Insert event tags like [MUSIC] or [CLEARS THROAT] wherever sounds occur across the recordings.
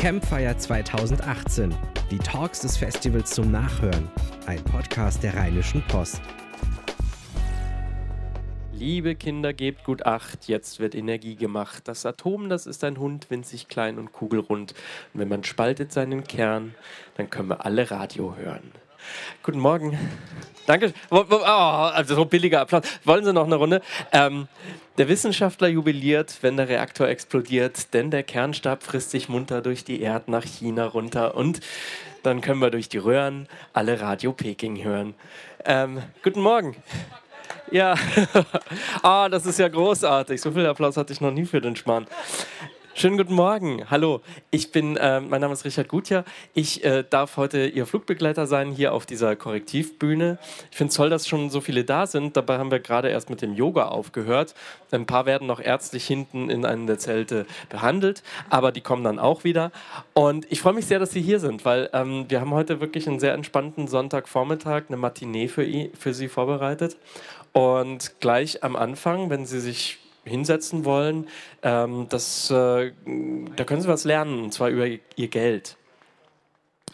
Campfire 2018. Die Talks des Festivals zum Nachhören. Ein Podcast der Rheinischen Post. Liebe Kinder, gebt gut Acht, jetzt wird Energie gemacht. Das Atom, das ist ein Hund, winzig klein und kugelrund. Und wenn man spaltet seinen Kern, dann können wir alle Radio hören. Guten Morgen. Danke. Oh, also so billiger Applaus. Wollen Sie noch eine Runde? Ähm, der Wissenschaftler jubiliert, wenn der Reaktor explodiert, denn der Kernstab frisst sich munter durch die Erde nach China runter und dann können wir durch die Röhren alle Radio Peking hören. Ähm, guten Morgen. Ja, [LAUGHS] ah, das ist ja großartig. So viel Applaus hatte ich noch nie für den Schmarrn. Schönen guten Morgen. Hallo, ich bin, äh, mein Name ist Richard Gutjahr. Ich äh, darf heute Ihr Flugbegleiter sein hier auf dieser Korrektivbühne. Ich finde es toll, dass schon so viele da sind. Dabei haben wir gerade erst mit dem Yoga aufgehört. Ein paar werden noch ärztlich hinten in einem der Zelte behandelt, aber die kommen dann auch wieder. Und ich freue mich sehr, dass Sie hier sind, weil ähm, wir haben heute wirklich einen sehr entspannten Sonntagvormittag, eine Matinee für, für Sie vorbereitet. Und gleich am Anfang, wenn Sie sich hinsetzen wollen, ähm, das, äh, da können Sie was lernen, und zwar über Ihr Geld.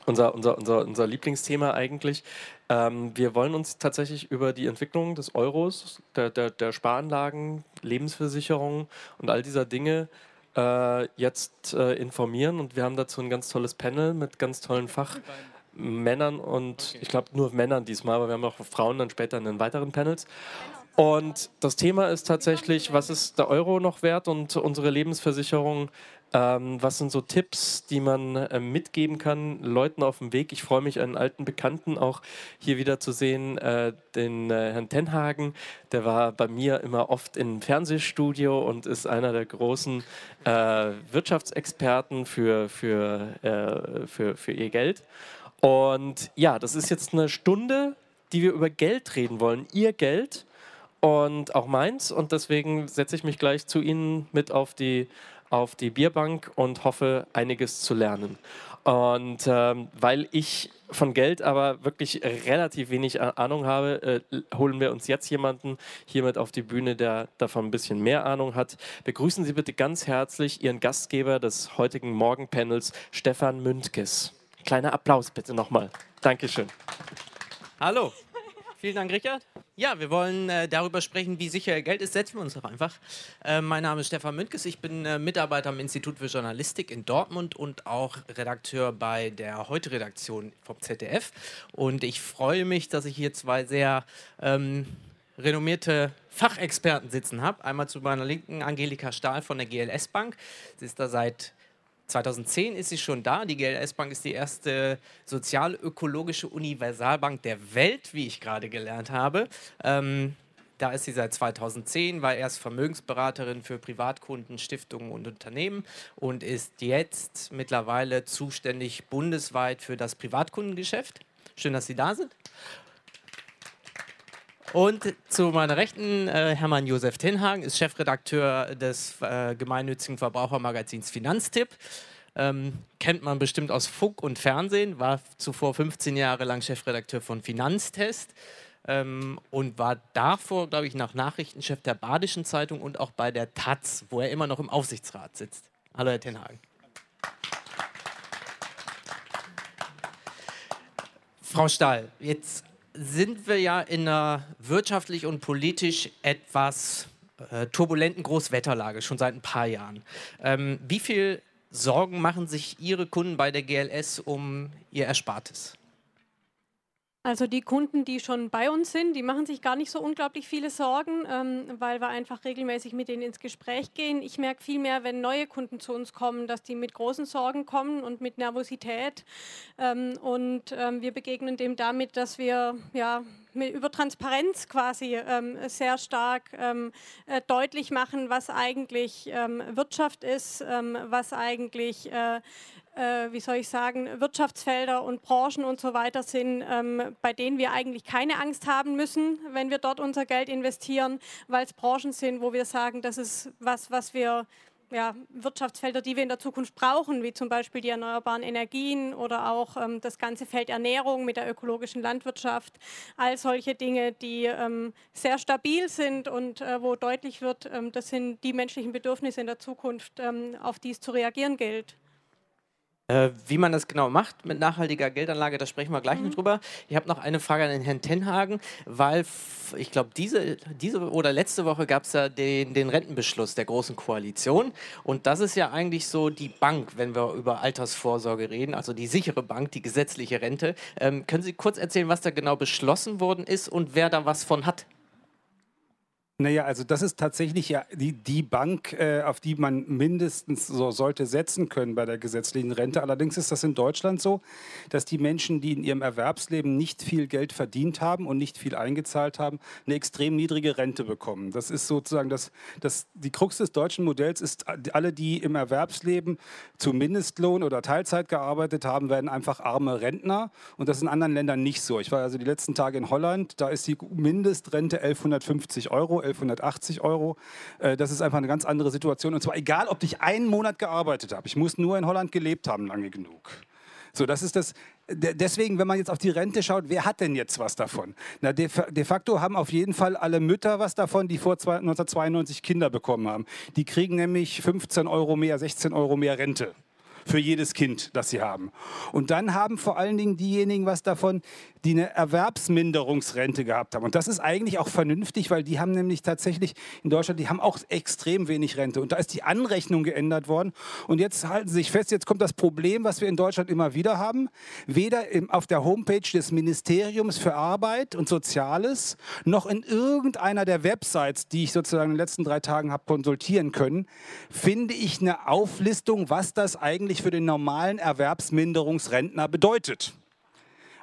Unser, unser, unser, unser Lieblingsthema eigentlich. Ähm, wir wollen uns tatsächlich über die Entwicklung des Euros, der, der, der Sparanlagen, Lebensversicherungen und all dieser Dinge äh, jetzt äh, informieren. Und wir haben dazu ein ganz tolles Panel mit ganz tollen Fachmännern und okay. ich glaube nur Männern diesmal, aber wir haben auch Frauen dann später in den weiteren Panels. Und das Thema ist tatsächlich, was ist der Euro noch wert und unsere Lebensversicherung? Ähm, was sind so Tipps, die man äh, mitgeben kann, Leuten auf dem Weg? Ich freue mich, einen alten Bekannten auch hier wieder zu sehen, äh, den äh, Herrn Tenhagen. Der war bei mir immer oft im Fernsehstudio und ist einer der großen äh, Wirtschaftsexperten für, für, äh, für, für ihr Geld. Und ja, das ist jetzt eine Stunde, die wir über Geld reden wollen. Ihr Geld und auch meins. Und deswegen setze ich mich gleich zu Ihnen mit auf die, auf die Bierbank und hoffe, einiges zu lernen. Und ähm, weil ich von Geld aber wirklich relativ wenig Ahnung habe, äh, holen wir uns jetzt jemanden hiermit auf die Bühne, der davon ein bisschen mehr Ahnung hat. Begrüßen Sie bitte ganz herzlich Ihren Gastgeber des heutigen Morgenpanels, Stefan Mündkes. Kleiner Applaus bitte nochmal. Dankeschön. Hallo. Vielen Dank, Richard. Ja, wir wollen äh, darüber sprechen, wie sicher Geld ist. Setzen wir uns doch einfach. Äh, mein Name ist Stefan Mündkes. Ich bin äh, Mitarbeiter am Institut für Journalistik in Dortmund und auch Redakteur bei der Heute-Redaktion vom ZDF. Und ich freue mich, dass ich hier zwei sehr ähm, renommierte Fachexperten sitzen habe. Einmal zu meiner Linken Angelika Stahl von der GLS Bank. Sie ist da seit 2010 ist sie schon da. Die GLS Bank ist die erste sozialökologische Universalbank der Welt, wie ich gerade gelernt habe. Ähm, da ist sie seit 2010, war erst Vermögensberaterin für Privatkunden, Stiftungen und Unternehmen und ist jetzt mittlerweile zuständig bundesweit für das Privatkundengeschäft. Schön, dass Sie da sind. Und zu meiner Rechten, äh, Hermann Josef Tenhagen ist Chefredakteur des äh, gemeinnützigen Verbrauchermagazins Finanztipp. Ähm, kennt man bestimmt aus Funk und Fernsehen, war zuvor 15 Jahre lang Chefredakteur von Finanztest ähm, und war davor, glaube ich, nach Nachrichtenchef der Badischen Zeitung und auch bei der Taz, wo er immer noch im Aufsichtsrat sitzt. Hallo, Herr Tenhagen. Frau Stahl, jetzt sind wir ja in einer wirtschaftlich und politisch etwas äh, turbulenten Großwetterlage schon seit ein paar Jahren. Ähm, wie viel Sorgen machen sich Ihre Kunden bei der GLS um ihr Erspartes? Also die Kunden, die schon bei uns sind, die machen sich gar nicht so unglaublich viele Sorgen, ähm, weil wir einfach regelmäßig mit denen ins Gespräch gehen. Ich merke viel mehr, wenn neue Kunden zu uns kommen, dass die mit großen Sorgen kommen und mit Nervosität. Ähm, und ähm, wir begegnen dem damit, dass wir ja über Transparenz quasi ähm, sehr stark ähm, äh, deutlich machen, was eigentlich ähm, Wirtschaft ist, was eigentlich äh, äh, wie soll ich sagen, Wirtschaftsfelder und Branchen und so weiter sind, ähm, bei denen wir eigentlich keine Angst haben müssen, wenn wir dort unser Geld investieren, weil es Branchen sind, wo wir sagen, das ist was, was wir ja, Wirtschaftsfelder, die wir in der Zukunft brauchen, wie zum Beispiel die erneuerbaren Energien oder auch ähm, das ganze Feld Ernährung mit der ökologischen Landwirtschaft. All solche Dinge, die ähm, sehr stabil sind und äh, wo deutlich wird, ähm, das sind die menschlichen Bedürfnisse in der Zukunft, ähm, auf die es zu reagieren gilt. Äh, wie man das genau macht mit nachhaltiger Geldanlage, da sprechen wir gleich mhm. noch drüber. Ich habe noch eine Frage an den Herrn Tenhagen, weil ich glaube, diese, diese oder letzte Woche gab es ja den, den Rentenbeschluss der Großen Koalition. Und das ist ja eigentlich so die Bank, wenn wir über Altersvorsorge reden, also die sichere Bank, die gesetzliche Rente. Ähm, können Sie kurz erzählen, was da genau beschlossen worden ist und wer da was von hat? Naja, also das ist tatsächlich ja die, die Bank, äh, auf die man mindestens so sollte setzen können bei der gesetzlichen Rente. Allerdings ist das in Deutschland so, dass die Menschen, die in ihrem Erwerbsleben nicht viel Geld verdient haben und nicht viel eingezahlt haben, eine extrem niedrige Rente bekommen. Das ist sozusagen das, das die Krux des deutschen Modells ist, alle, die im Erwerbsleben zu Mindestlohn oder Teilzeit gearbeitet haben, werden einfach arme Rentner. Und das ist in anderen Ländern nicht so. Ich war also die letzten Tage in Holland, da ist die Mindestrente 1150 Euro 1180 Euro. Äh, das ist einfach eine ganz andere Situation. Und zwar egal, ob ich einen Monat gearbeitet habe. Ich muss nur in Holland gelebt haben, lange genug. So, das ist das. Deswegen, wenn man jetzt auf die Rente schaut, wer hat denn jetzt was davon? Na, de, de facto haben auf jeden Fall alle Mütter was davon, die vor 1992 Kinder bekommen haben. Die kriegen nämlich 15 Euro mehr, 16 Euro mehr Rente für jedes Kind, das sie haben. Und dann haben vor allen Dingen diejenigen was davon, die eine Erwerbsminderungsrente gehabt haben. Und das ist eigentlich auch vernünftig, weil die haben nämlich tatsächlich in Deutschland, die haben auch extrem wenig Rente. Und da ist die Anrechnung geändert worden. Und jetzt halten Sie sich fest, jetzt kommt das Problem, was wir in Deutschland immer wieder haben. Weder auf der Homepage des Ministeriums für Arbeit und Soziales noch in irgendeiner der Websites, die ich sozusagen in den letzten drei Tagen habe konsultieren können, finde ich eine Auflistung, was das eigentlich für den normalen Erwerbsminderungsrentner bedeutet.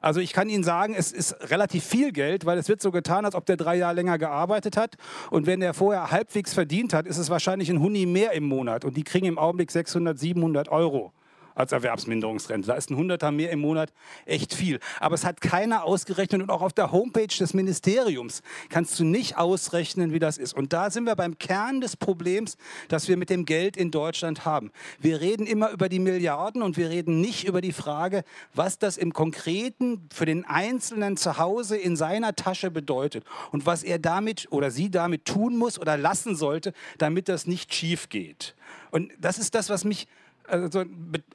Also ich kann Ihnen sagen, es ist relativ viel Geld, weil es wird so getan, als ob der drei Jahre länger gearbeitet hat. Und wenn der vorher halbwegs verdient hat, ist es wahrscheinlich ein Huni mehr im Monat. Und die kriegen im Augenblick 600, 700 Euro als Erwerbsminderungsrente. Da ist ein Hunderter mehr im Monat echt viel. Aber es hat keiner ausgerechnet und auch auf der Homepage des Ministeriums kannst du nicht ausrechnen, wie das ist. Und da sind wir beim Kern des Problems, das wir mit dem Geld in Deutschland haben. Wir reden immer über die Milliarden und wir reden nicht über die Frage, was das im Konkreten für den Einzelnen zu Hause in seiner Tasche bedeutet und was er damit oder sie damit tun muss oder lassen sollte, damit das nicht schief geht. Und das ist das, was mich also,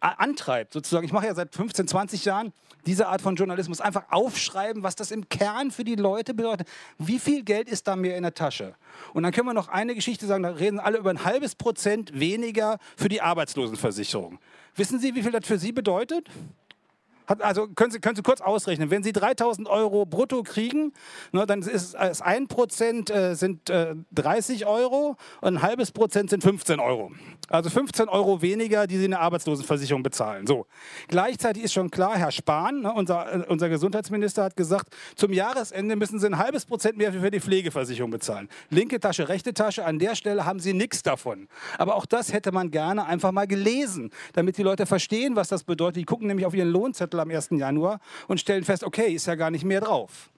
antreibt, sozusagen. Ich mache ja seit 15, 20 Jahren diese Art von Journalismus. Einfach aufschreiben, was das im Kern für die Leute bedeutet. Wie viel Geld ist da mehr in der Tasche? Und dann können wir noch eine Geschichte sagen, da reden alle über ein halbes Prozent weniger für die Arbeitslosenversicherung. Wissen Sie, wie viel das für Sie bedeutet? Hat, also können Sie, können Sie kurz ausrechnen, wenn Sie 3000 Euro brutto kriegen, ne, dann ist es ein Prozent äh, sind äh, 30 Euro und ein halbes Prozent sind 15 Euro. Also 15 Euro weniger, die Sie in der Arbeitslosenversicherung bezahlen. So. Gleichzeitig ist schon klar, Herr Spahn, ne, unser, äh, unser Gesundheitsminister, hat gesagt, zum Jahresende müssen Sie ein halbes Prozent mehr für die Pflegeversicherung bezahlen. Linke Tasche, rechte Tasche, an der Stelle haben Sie nichts davon. Aber auch das hätte man gerne einfach mal gelesen, damit die Leute verstehen, was das bedeutet. Die gucken nämlich auf ihren Lohnzettel Artikel am 1. Januar und stellen fest, okay, ist ja gar nicht mehr drauf.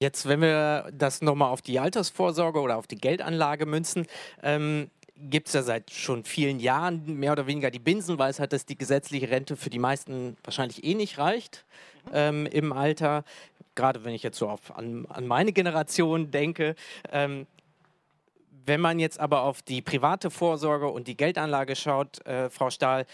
Jetzt, wenn wir das nochmal auf die Altersvorsorge oder auf die Geldanlage münzen, ähm, gibt es ja seit schon vielen Jahren mehr oder weniger die Binsenweisheit, dass die gesetzliche Rente für die meisten wahrscheinlich eh nicht reicht ähm, im Alter. Gerade wenn ich jetzt so auf, an, an meine Generation denke. Ähm, wenn man jetzt aber auf die private Vorsorge und die Geldanlage schaut, äh, Frau Stahl,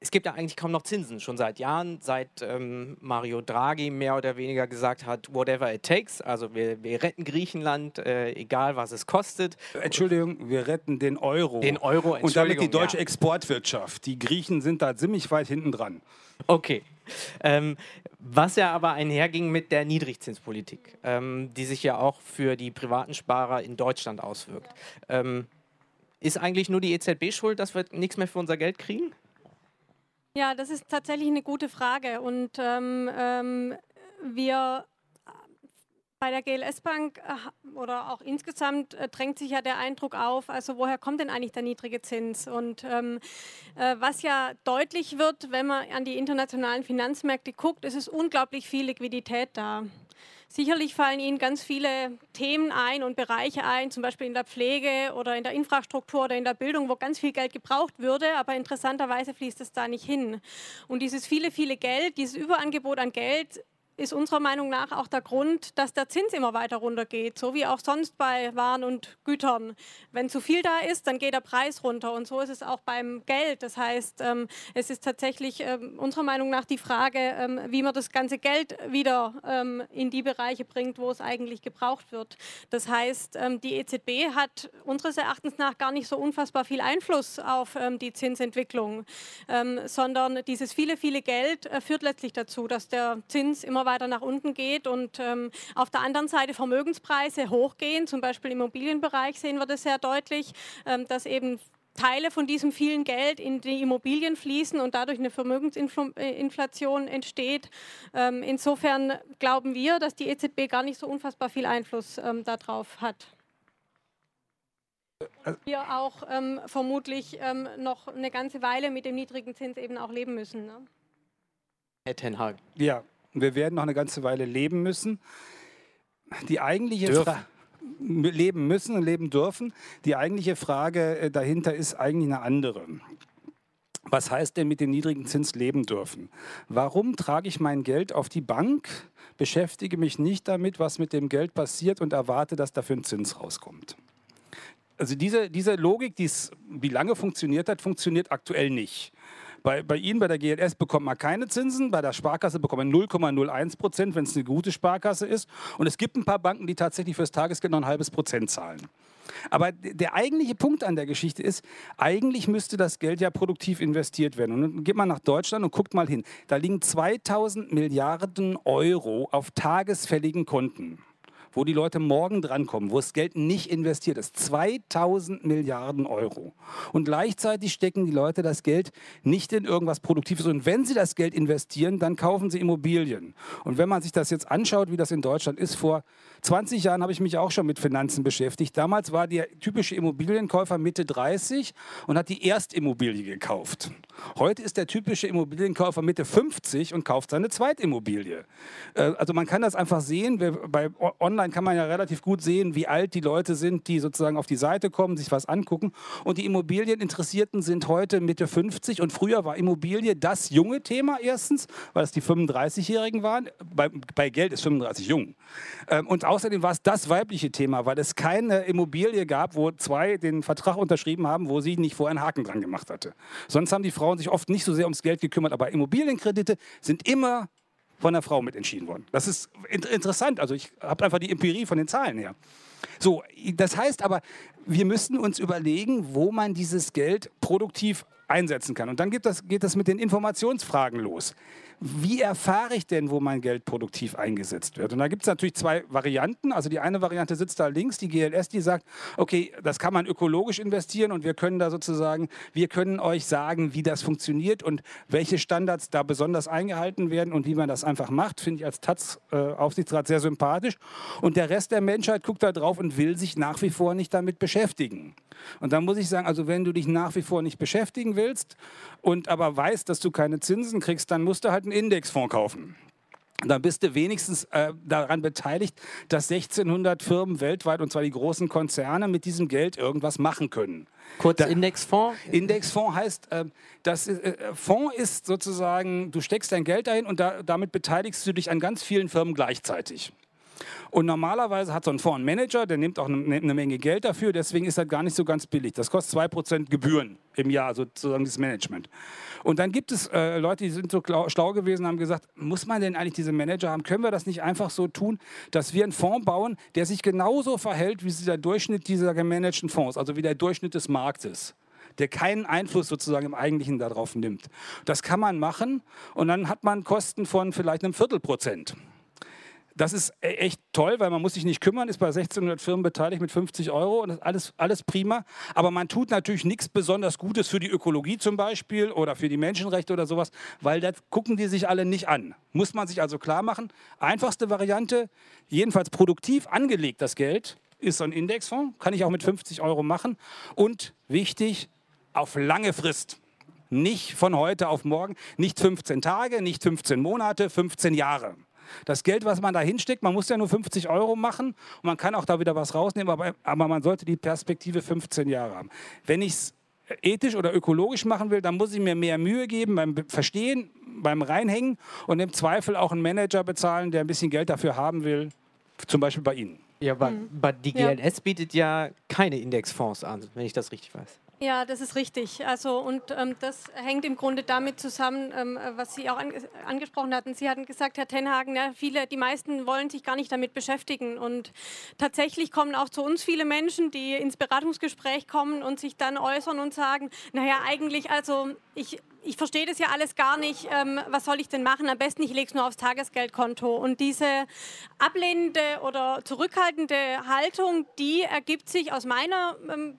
es gibt ja eigentlich kaum noch Zinsen, schon seit Jahren, seit ähm, Mario Draghi mehr oder weniger gesagt hat, whatever it takes, also wir, wir retten Griechenland, äh, egal was es kostet. Entschuldigung, wir retten den Euro. Den Euro, Und damit die deutsche ja. Exportwirtschaft. Die Griechen sind da ziemlich weit hinten dran. Okay. Ähm, was ja aber einherging mit der Niedrigzinspolitik, ähm, die sich ja auch für die privaten Sparer in Deutschland auswirkt. Ähm, ist eigentlich nur die EZB schuld, dass wir nichts mehr für unser Geld kriegen? Ja, das ist tatsächlich eine gute Frage. Und ähm, ähm, wir bei der GLS Bank äh, oder auch insgesamt äh, drängt sich ja der Eindruck auf, also woher kommt denn eigentlich der niedrige Zins? Und ähm, äh, was ja deutlich wird, wenn man an die internationalen Finanzmärkte guckt, ist es unglaublich viel Liquidität da. Sicherlich fallen Ihnen ganz viele Themen ein und Bereiche ein, zum Beispiel in der Pflege oder in der Infrastruktur oder in der Bildung, wo ganz viel Geld gebraucht würde, aber interessanterweise fließt es da nicht hin. Und dieses viele, viele Geld, dieses Überangebot an Geld ist unserer Meinung nach auch der Grund, dass der Zins immer weiter runtergeht, so wie auch sonst bei Waren und Gütern. Wenn zu viel da ist, dann geht der Preis runter und so ist es auch beim Geld. Das heißt, ähm, es ist tatsächlich ähm, unserer Meinung nach die Frage, ähm, wie man das ganze Geld wieder in die Bereiche bringt, wo es eigentlich gebraucht wird. Das heißt, die EZB hat unseres Erachtens nach gar nicht so unfassbar viel Einfluss auf die Zinsentwicklung, sondern dieses viele, viele Geld äh, führt letztlich dazu, dass der Zins immer weiter nach unten geht und ähm, auf der anderen Seite Vermögenspreise hochgehen. Zum Beispiel im Immobilienbereich sehen wir das sehr deutlich, ähm, dass eben Teile von diesem vielen Geld in die Immobilien fließen und dadurch eine Vermögensinflation entsteht. Ähm, insofern glauben wir, dass die EZB gar nicht so unfassbar viel Einfluss ähm, darauf hat. Wir auch ähm, vermutlich ähm, noch eine ganze Weile mit dem niedrigen Zins eben auch leben müssen. Ne? Herr Tenhag. Ja, wir werden noch eine ganze Weile leben müssen. Die eigentliche Frage leben müssen und leben dürfen. Die eigentliche Frage äh, dahinter ist eigentlich eine andere. Was heißt denn mit dem niedrigen Zins leben dürfen? Warum trage ich mein Geld auf die Bank, beschäftige mich nicht damit, was mit dem Geld passiert und erwarte, dass dafür ein Zins rauskommt? Also diese, diese Logik, die wie lange funktioniert hat, funktioniert aktuell nicht. Bei, bei Ihnen, bei der GLS, bekommt man keine Zinsen, bei der Sparkasse bekommt man 0,01 Prozent, wenn es eine gute Sparkasse ist. Und es gibt ein paar Banken, die tatsächlich fürs Tagesgeld noch ein halbes Prozent zahlen. Aber der eigentliche Punkt an der Geschichte ist, eigentlich müsste das Geld ja produktiv investiert werden. Und dann geht man nach Deutschland und guckt mal hin. Da liegen 2000 Milliarden Euro auf tagesfälligen Konten wo die Leute morgen drankommen, wo das Geld nicht investiert ist. 2000 Milliarden Euro. Und gleichzeitig stecken die Leute das Geld nicht in irgendwas Produktives. Und wenn sie das Geld investieren, dann kaufen sie Immobilien. Und wenn man sich das jetzt anschaut, wie das in Deutschland ist, vor 20 Jahren habe ich mich auch schon mit Finanzen beschäftigt. Damals war der typische Immobilienkäufer Mitte 30 und hat die Erstimmobilie gekauft. Heute ist der typische Immobilienkäufer Mitte 50 und kauft seine Zweitimmobilie. Äh, also man kann das einfach sehen. Bei online kann man ja relativ gut sehen, wie alt die Leute sind, die sozusagen auf die Seite kommen, sich was angucken. Und die Immobilieninteressierten sind heute Mitte 50 und früher war Immobilie das junge Thema erstens, weil es die 35-Jährigen waren. Bei, bei, Geld ist 35 jung. Ähm, und außerdem war es das weibliche Thema, weil es keine Immobilie gab, wo zwei den Vertrag unterschrieben haben, wo sie nicht vorher einen Haken dran gemacht hatte. Sonst haben die Frauen sich oft nicht so sehr ums Geld gekümmert, aber Immobilienkredite sind immer von der Frau mitentschieden worden. Das ist interessant. Also ich habe einfach die Empirie von den Zahlen her. So, das heißt aber, wir müssen uns überlegen, wo man dieses Geld produktiv einsetzen kann. Und dann geht das, geht das mit den Informationsfragen los wie erfahre ich denn, wo mein Geld produktiv eingesetzt wird? Und da gibt es natürlich zwei Varianten. Also die eine Variante sitzt da links, die GLS, die sagt, okay, das kann man ökologisch investieren und wir können da sozusagen, wir können euch sagen, wie das funktioniert und welche Standards da besonders eingehalten werden und wie man das einfach macht, finde ich als Taz-Aufsichtsrat äh, sehr sympathisch. Und der Rest der Menschheit guckt da drauf und will sich nach wie vor nicht damit beschäftigen. Und da muss ich sagen, also wenn du dich nach wie vor nicht beschäftigen willst und aber weißt, dass du keine Zinsen kriegst, dann musst du halt einen Indexfonds kaufen. Dann bist du wenigstens äh, daran beteiligt, dass 1600 Firmen weltweit, und zwar die großen Konzerne, mit diesem Geld irgendwas machen können. Kurz da, Indexfonds? Indexfonds heißt, äh, das äh, Fonds ist sozusagen, du steckst dein Geld dahin und da, damit beteiligst du dich an ganz vielen Firmen gleichzeitig. Und normalerweise hat so ein Fonds einen Manager, der nimmt auch eine, eine Menge Geld dafür, deswegen ist das gar nicht so ganz billig. Das kostet 2% Gebühren im Jahr, sozusagen das Management. Und dann gibt es äh, Leute, die sind so schlau gewesen haben gesagt, muss man denn eigentlich diese Manager haben? Können wir das nicht einfach so tun, dass wir einen Fonds bauen, der sich genauso verhält wie der Durchschnitt dieser gemanagten Fonds, also wie der Durchschnitt des Marktes? der keinen Einfluss sozusagen im Eigentlichen darauf nimmt. Das kann man machen und dann hat man Kosten von vielleicht einem Viertelprozent. Das ist e-, echt toll, weil man muss sich nicht kümmern, ist bei 1600 Firmen beteiligt mit 50 Euro und das ist alles, alles prima. Aber man tut natürlich nichts besonders Gutes für die Ökologie zum Beispiel oder für die Menschenrechte oder sowas, weil das gucken die sich alle nicht an. Muss man sich also klar machen. Einfachste Variante, jedenfalls produktiv angelegt das Geld, ist so ein Indexfonds, kann ich auch mit 50 Euro machen. Und wichtig, auf lange Frist. Nicht von heute auf morgen, nicht 15 Tage, nicht 15 Monate, 15 Jahre. Das Geld, was man da hinsteckt, man muss ja nur 50 Euro machen und man kann auch da wieder was rausnehmen, aber, aber man sollte die Perspektive 15 Jahre haben. Wenn ich es ethisch oder ökologisch machen will, dann muss ich mir mehr Mühe geben beim Verstehen, beim Reinhängen und im Zweifel auch einen Manager bezahlen, der ein bisschen Geld dafür haben will, zum Beispiel bei Ihnen. Ja, aber, aber die Ja. GLS bietet ja keine Indexfonds an, wenn ich das richtig weiß. Ja, das ist richtig. Also und ähm, das hängt im Grunde damit zusammen, ähm, was Sie auch ange angesprochen hatten. Sie hatten gesagt, Herr Tenhagen, ja, viele, die meisten wollen sich gar nicht damit beschäftigen. Und tatsächlich kommen auch zu uns viele Menschen, die ins Beratungsgespräch kommen und sich dann äußern und sagen, naja, eigentlich, also ich ich verstehe das ja alles gar nicht. Ähm, was soll ich denn machen? Am besten, ich lege es nur aufs Tagesgeldkonto. Und diese ablehnende oder zurückhaltende Haltung, die ergibt sich aus meiner ähm,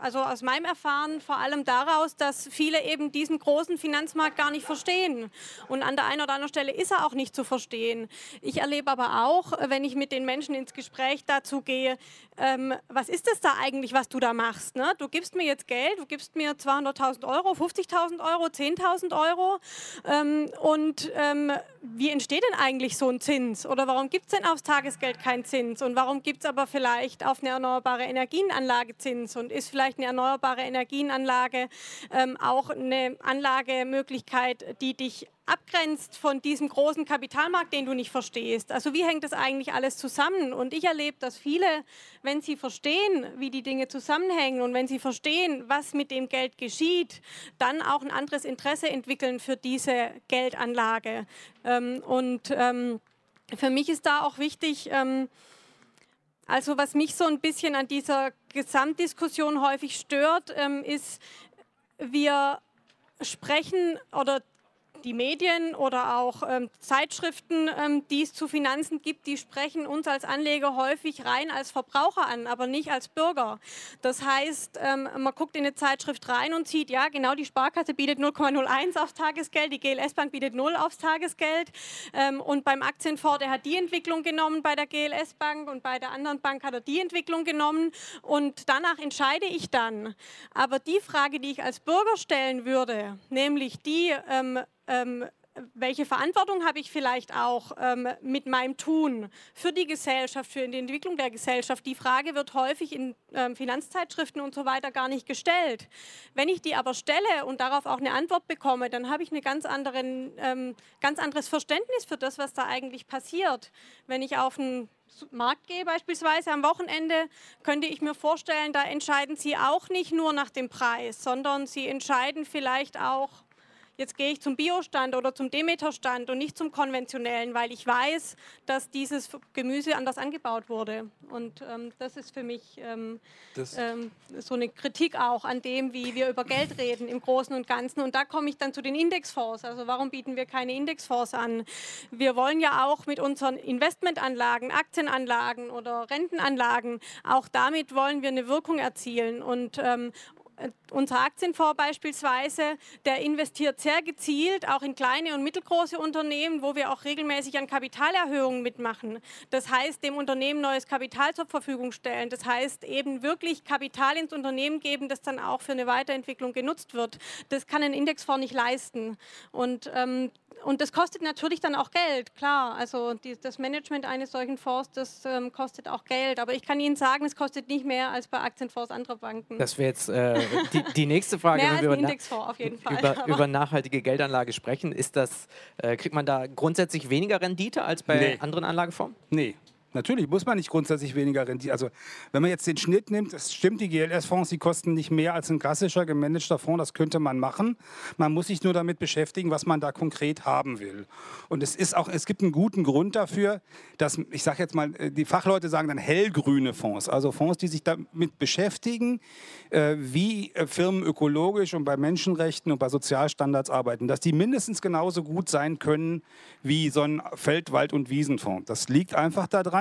also aus meinem Erfahren vor allem daraus, dass viele eben diesen großen Finanzmarkt gar nicht verstehen. Und an der einen oder anderen Stelle ist er auch nicht zu verstehen. Ich erlebe aber auch, wenn ich mit den Menschen ins Gespräch dazu gehe, ähm, was ist das da eigentlich, was du da machst? Ne? Du gibst mir jetzt Geld, du gibst mir 200.000 Euro, 50.000 Euro, 10.000 Euro. Ähm, und ähm, wie entsteht denn eigentlich so ein Zins? Oder warum gibt es denn aufs Tagesgeld keinen Zins? Und warum gibt es aber vielleicht auf eine erneuerbare Energienanlage Zins? Und ist vielleicht eine erneuerbare Energienanlage ähm, auch eine Anlagemöglichkeit, die dich abgrenzt von diesem großen Kapitalmarkt, den du nicht verstehst. Also wie hängt das eigentlich alles zusammen? Und ich erlebe, dass viele, wenn sie verstehen, wie die Dinge zusammenhängen und wenn sie verstehen, was mit dem Geld geschieht, dann auch ein anderes Interesse entwickeln für diese Geldanlage. Ähm, und ähm, für mich ist da auch wichtig, ähm, also was mich so ein bisschen an dieser Gesamtdiskussion häufig stört, ist, wir sprechen oder die Medien oder auch ähm, Zeitschriften, ähm, die es zu Finanzen gibt, die sprechen uns als Anleger häufig rein als Verbraucher an, aber nicht als Bürger. Das heißt, ähm, man guckt in eine Zeitschrift rein und sieht, ja, genau, die Sparkasse bietet 0,01 aufs Tagesgeld, die GLS Bank bietet 0 aufs Tagesgeld. Ähm, und beim Aktienfonds, der hat die Entwicklung genommen bei der GLS Bank und bei der anderen Bank hat er die Entwicklung genommen. Und danach entscheide ich dann. Aber die Frage, die ich als Bürger stellen würde, nämlich die, ähm, welche Verantwortung habe ich vielleicht auch ähm, mit meinem Tun für die Gesellschaft, für die Entwicklung der Gesellschaft? Die Frage wird häufig in ähm, Finanzzeitschriften und so weiter gar nicht gestellt. Wenn ich die aber stelle und darauf auch eine Antwort bekomme, dann habe ich ein ganz, ähm, ganz anderes Verständnis für das, was da eigentlich passiert. Wenn ich auf einen Markt gehe beispielsweise am Wochenende, könnte ich mir vorstellen, da entscheiden Sie auch nicht nur nach dem Preis, sondern Sie entscheiden vielleicht auch, jetzt gehe ich zum Biostand oder zum Demeterstand und nicht zum konventionellen, weil ich weiß, dass dieses Gemüse anders angebaut wurde. Und ähm, das ist für mich ähm, ähm, so eine Kritik auch an dem, wie wir über Geld reden im Großen und Ganzen. Und da komme ich dann zu den Indexfonds. Also warum bieten wir keine Indexfonds an? Wir wollen ja auch mit unseren Investmentanlagen, Aktienanlagen oder Rentenanlagen, auch damit wollen wir eine Wirkung erzielen. Und ähm, unser Aktienfonds beispielsweise, der investiert sehr gezielt auch in kleine und mittelgroße Unternehmen, wo wir auch regelmäßig an Kapitalerhöhungen mitmachen. Das heißt, dem Unternehmen neues Kapital zur Verfügung stellen. Das heißt, eben wirklich Kapital ins Unternehmen geben, das dann auch für eine Weiterentwicklung genutzt wird. Das kann ein Indexfonds nicht leisten. Und ähm, und das kostet natürlich dann auch Geld, klar. Also die, das Management eines solchen Fonds, das ähm, kostet auch Geld. Aber ich kann Ihnen sagen, es kostet nicht mehr als bei Aktienfonds anderer Banken. Das wäre jetzt äh, die, die nächste Frage, mehr wenn wir über, na- Indexfonds auf jeden Fall. über, [LAUGHS] über nachhaltige Geldanlage sprechen. Ist das, äh, kriegt man da grundsätzlich weniger Rendite als bei Nee. anderen Anlageformen? Nee. Natürlich muss man nicht grundsätzlich weniger Rendite. Also wenn man jetzt den Schnitt nimmt, es stimmt, die GLS-Fonds, die kosten nicht mehr als ein klassischer gemanagter Fonds, das könnte man machen. Man muss sich nur damit beschäftigen, was man da konkret haben will. Und es ist auch, es gibt einen guten Grund dafür, dass, ich sage jetzt mal, äh, die Fachleute sagen dann hellgrüne Fonds, also Fonds, die sich damit beschäftigen, äh, wie äh, Firmen ökologisch und bei Menschenrechten und bei Sozialstandards arbeiten, dass die mindestens genauso gut sein können wie so ein Feld-, Wald- und Wiesenfonds. Das liegt einfach daran,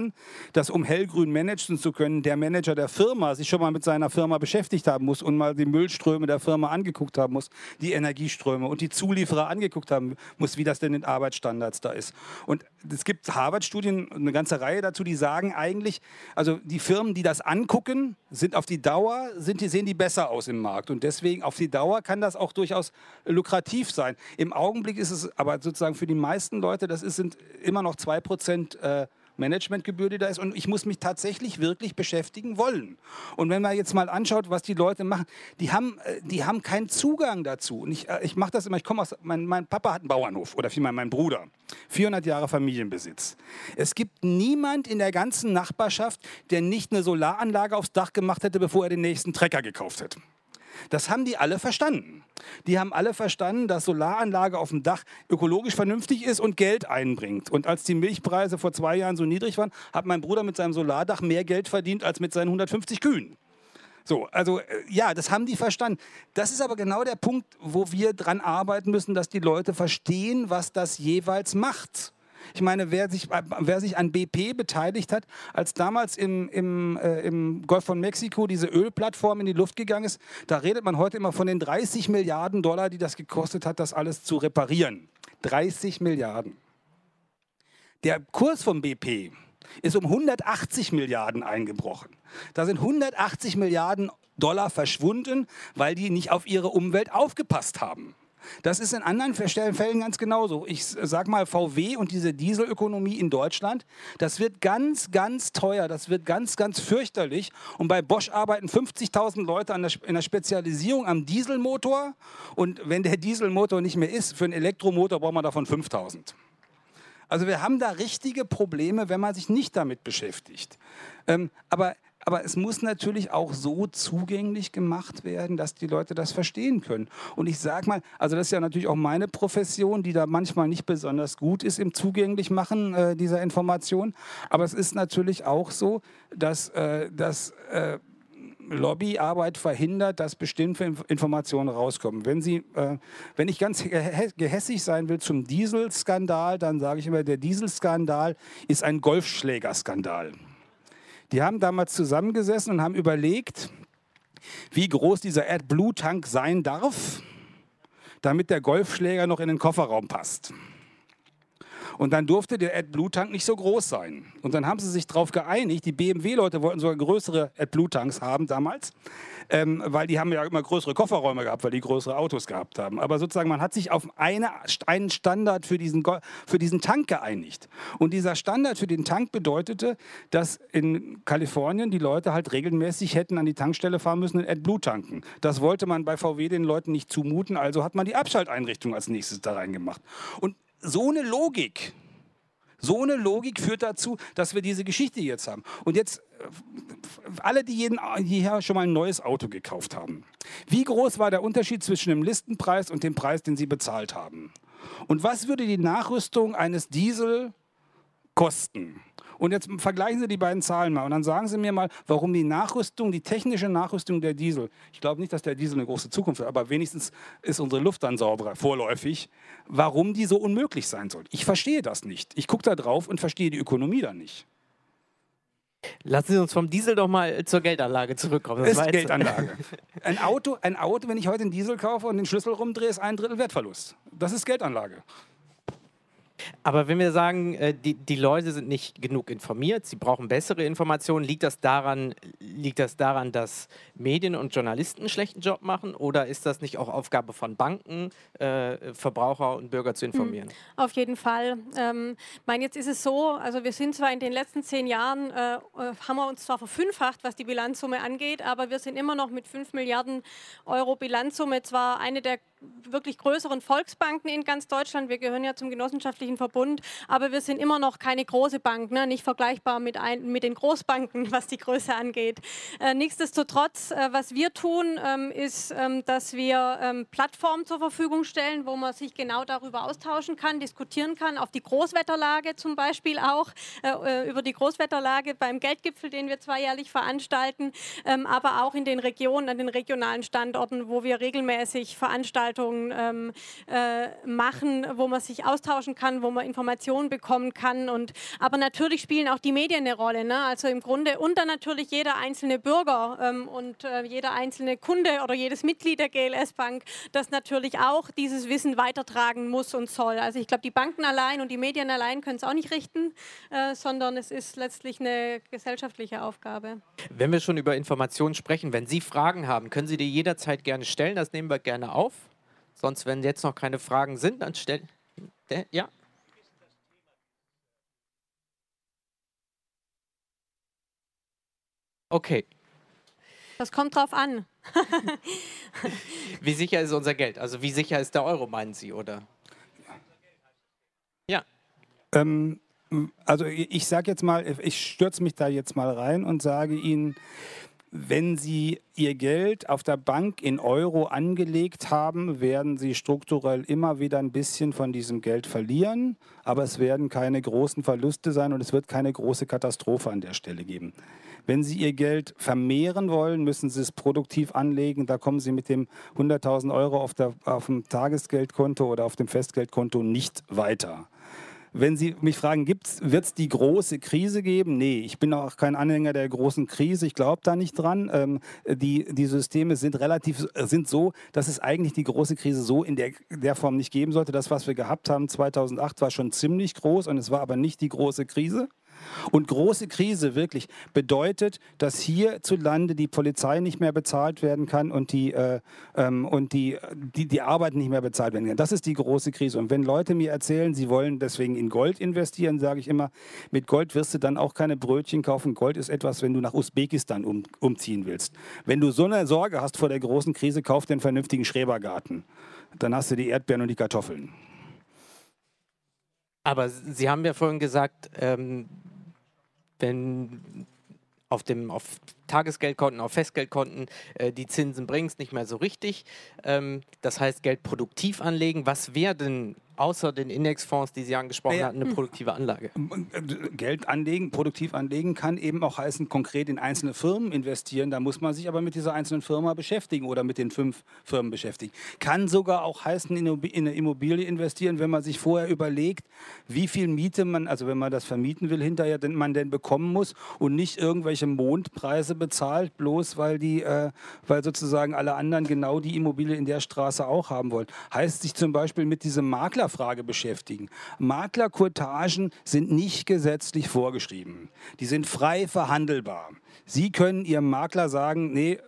dass um hellgrün managen zu können, der Manager der Firma sich schon mal mit seiner Firma beschäftigt haben muss und mal die Müllströme der Firma angeguckt haben muss, die Energieströme und die Zulieferer angeguckt haben muss, wie das denn in Arbeitsstandards da ist. Und es gibt Harvard-Studien, eine ganze Reihe dazu, die sagen eigentlich, also die Firmen, die das angucken, sind auf die Dauer, sind die, sehen die besser aus im Markt. Und deswegen auf die Dauer kann das auch durchaus lukrativ sein. Im Augenblick ist es aber sozusagen für die meisten Leute, das ist, sind immer noch 2% äh, Managementgebühr, die da ist. Und ich muss mich tatsächlich wirklich beschäftigen wollen. Und wenn man jetzt mal anschaut, was die Leute machen, die haben, äh, die haben keinen Zugang dazu. Und ich, äh, ich mache das immer, ich komme aus, mein, mein Papa hat einen Bauernhof oder vielmehr mein Bruder. 400 Jahre Familienbesitz. Es gibt niemand in der ganzen Nachbarschaft, der nicht eine Solaranlage aufs Dach gemacht hätte, bevor er den nächsten Trecker gekauft hätte. Das haben die alle verstanden. Die haben alle verstanden, dass Solaranlage auf dem Dach ökologisch vernünftig ist und Geld einbringt. Und als die Milchpreise vor zwei Jahren so niedrig waren, hat mein Bruder mit seinem Solardach mehr Geld verdient als mit seinen 150 Kühen. So, also äh, ja, das haben die verstanden. Das ist aber genau der Punkt, wo wir dran arbeiten müssen, dass die Leute verstehen, was das jeweils macht. Ich meine, wer sich, wer sich an BP beteiligt hat, als damals im, im, äh, im Golf von Mexiko diese Ölplattform in die Luft gegangen ist, da redet man heute immer von den 30 Milliarden Dollar, die das gekostet hat, das alles zu reparieren. 30 Milliarden. Der Kurs von BP ist um 180 Milliarden eingebrochen. Da sind 180 Milliarden Dollar verschwunden, weil die nicht auf ihre Umwelt aufgepasst haben. Das ist in anderen Fällen ganz genauso. Ich sag mal, VW und diese Dieselökonomie in Deutschland, das wird ganz, ganz teuer, das wird ganz, ganz fürchterlich. Und bei Bosch arbeiten 50.000 Leute der, in der Spezialisierung am Dieselmotor. Und wenn der Dieselmotor nicht mehr ist, für einen Elektromotor braucht man davon 5.000. Also wir haben da richtige Probleme, wenn man sich nicht damit beschäftigt. Ähm, aber aber es muss natürlich auch so zugänglich gemacht werden, dass die Leute das verstehen können. Und ich sage mal, also das ist ja natürlich auch meine Profession, die da manchmal nicht besonders gut ist im Zugänglichmachen äh, dieser Information. Aber es ist natürlich auch so, dass, äh, dass äh, Lobbyarbeit verhindert, dass bestimmte Informationen rauskommen. Wenn, Sie, äh, wenn ich ganz gehässig sein will zum Dieselskandal, dann sage ich immer, der Dieselskandal ist ein Golfschlägerskandal. Die haben damals zusammengesessen und haben überlegt, wie groß dieser AdBlue-Tank sein darf, damit der Golfschläger noch in den Kofferraum passt. Und dann durfte der AdBlue-Tank nicht so groß sein. Und dann haben sie sich darauf geeinigt, die BMW-Leute wollten sogar größere AdBlue-Tanks haben damals, ähm, weil die haben ja immer größere Kofferräume gehabt, weil die größere Autos gehabt haben. Aber sozusagen, man hat sich auf eine, einen Standard für diesen, für diesen Tank geeinigt. Und dieser Standard für den Tank bedeutete, dass in Kalifornien die Leute halt regelmäßig hätten an die Tankstelle fahren müssen und AdBlue tanken. Das wollte man bei VW den Leuten nicht zumuten, also hat man die Abschalteinrichtung als nächstes da reingemacht. Und so eine Logik, so eine Logik führt dazu, dass wir diese Geschichte jetzt haben. Und jetzt, äh, alle, die jeden, hierher schon mal ein neues Auto gekauft haben, wie groß war der Unterschied zwischen dem Listenpreis und dem Preis, den sie bezahlt haben? Und was würde die Nachrüstung eines Diesel kosten? Und jetzt vergleichen Sie die beiden Zahlen mal und dann sagen Sie mir mal, warum die Nachrüstung, die technische Nachrüstung der Diesel, ich glaube nicht, dass der Diesel eine große Zukunft hat, aber wenigstens ist unsere Luft dann sauberer, vorläufig, warum die so unmöglich sein soll. Ich verstehe das nicht. Ich gucke da drauf und verstehe die Ökonomie dann nicht. Lassen Sie uns vom Diesel doch mal zur Geldanlage zurückkommen. Das ist Geldanlage. [LAUGHS] Ein Auto, ein Auto, wenn ich heute einen Diesel kaufe und den Schlüssel rumdrehe, ist ein Drittel Wertverlust. Das ist Geldanlage. Aber wenn wir sagen, äh, die, die Leute sind nicht genug informiert, sie brauchen bessere Informationen, liegt das, daran, liegt das daran, dass Medien und Journalisten einen schlechten Job machen oder ist das nicht auch Aufgabe von Banken, äh, Verbraucher und Bürger zu informieren? Mhm, auf jeden Fall. Ähm, mein, jetzt ist es so, also wir sind zwar in den letzten zehn Jahren, äh, äh haben wir uns zwar verfünffacht, was die Bilanzsumme angeht, aber wir sind immer noch mit 5 Milliarden Euro Bilanzsumme zwar eine der wirklich größeren Volksbanken in ganz Deutschland. Wir gehören ja zum genossenschaftlichen Verbund, aber wir sind immer noch keine große Bank, ne? nicht vergleichbar mit, ein, mit den Großbanken, [LAUGHS] was die Größe angeht. Äh, nichtsdestotrotz, äh, was wir tun, ähm, ist, ähm, dass wir ähm, Plattformen zur Verfügung stellen, wo man sich genau darüber austauschen kann, diskutieren kann, auf die Großwetterlage zum Beispiel auch, äh, äh über die Großwetterlage beim Geldgipfel, den wir zweijährlich veranstalten, ähm, aber auch in den Regionen, an den regionalen Standorten, wo wir regelmäßig veranstalten Veranstaltungen ähm, äh, machen, wo man sich austauschen kann, wo man Informationen bekommen kann. Und, aber natürlich spielen auch die Medien eine Rolle. Ne? Also im Grunde und dann natürlich jeder einzelne Bürger ähm, und äh, jeder einzelne Kunde oder jedes Mitglied der GLS Bank, das natürlich auch dieses Wissen weitertragen muss und soll. Also ich glaube, die Banken allein und die Medien allein können es auch nicht richten, äh, sondern es ist letztlich eine gesellschaftliche Aufgabe. Wenn wir schon über Informationen sprechen, wenn Sie Fragen haben, können Sie die jederzeit gerne stellen. Das nehmen wir gerne auf. Sonst, wenn jetzt noch keine Fragen sind, dann stell. Ja, Okay. Das kommt drauf an. [LAUGHS] wie sicher ist unser Geld? Also wie sicher ist der Euro, meinen Sie, oder? Ja. Ähm, also ich sage jetzt mal, ich stürze mich da jetzt mal rein und sage Ihnen, wenn Sie Ihr Geld auf der Bank in Euro angelegt haben, werden Sie strukturell immer wieder ein bisschen von diesem Geld verlieren, aber es werden keine großen Verluste sein und es wird keine große Katastrophe an der Stelle geben. Wenn Sie Ihr Geld vermehren wollen, müssen Sie es produktiv anlegen. Da kommen Sie mit dem 100.000 Euro auf, der, auf dem Tagesgeldkonto oder auf dem Festgeldkonto nicht weiter. Wenn Sie mich fragen, wird es die große Krise geben? Nee, ich bin auch kein Anhänger der großen Krise. Ich glaube da nicht dran. Ähm, die, die Systeme sind relativ sind so, dass es eigentlich die große Krise so in der, der Form nicht geben sollte. Das, was wir gehabt haben 2008, war schon ziemlich groß und es war aber nicht die große Krise. Und große Krise wirklich bedeutet, dass hierzulande die Polizei nicht mehr bezahlt werden kann und die, äh, ähm, und die, die, die Arbeit nicht mehr bezahlt werden kann. Das ist die große Krise. Und wenn Leute mir erzählen, sie wollen deswegen in Gold investieren, sage ich immer, mit Gold wirst du dann auch keine Brötchen kaufen. Gold ist etwas, wenn du nach Usbekistan um, umziehen willst. Wenn du so eine Sorge hast vor der großen Krise, kauf einen vernünftigen Schrebergarten. Dann hast du die Erdbeeren und die Kartoffeln. Aber Sie haben ja vorhin gesagt, ähm, wenn auf, dem, auf Tagesgeldkonten, auf Festgeldkonten äh, die Zinsen bringst, nicht mehr so richtig. Ähm, das heißt, Geld produktiv anlegen. Was wäre denn außer den Indexfonds, die Sie angesprochen ja. hatten, eine produktive Anlage? Äh, Geld anlegen, produktiv anlegen kann eben auch heißen, konkret in einzelne Firmen investieren. Da muss man sich aber mit dieser einzelnen Firma beschäftigen oder mit den fünf Firmen beschäftigen. Kann sogar auch heißen, in eine Immobilie investieren, wenn man sich vorher überlegt, wie viel Miete man, also wenn man das vermieten will, hinterher denn man denn bekommen muss und nicht irgendwelche Mondpreise bezahlt, bloß weil die, äh, weil sozusagen alle anderen genau die Immobilie in der Straße auch haben wollen. Heißt sich zum Beispiel mit diesem Makler Maklerfrage beschäftigen. Maklerkurtagen sind nicht gesetzlich vorgeschrieben. Die sind frei verhandelbar. Sie können Ihrem Makler sagen, nee,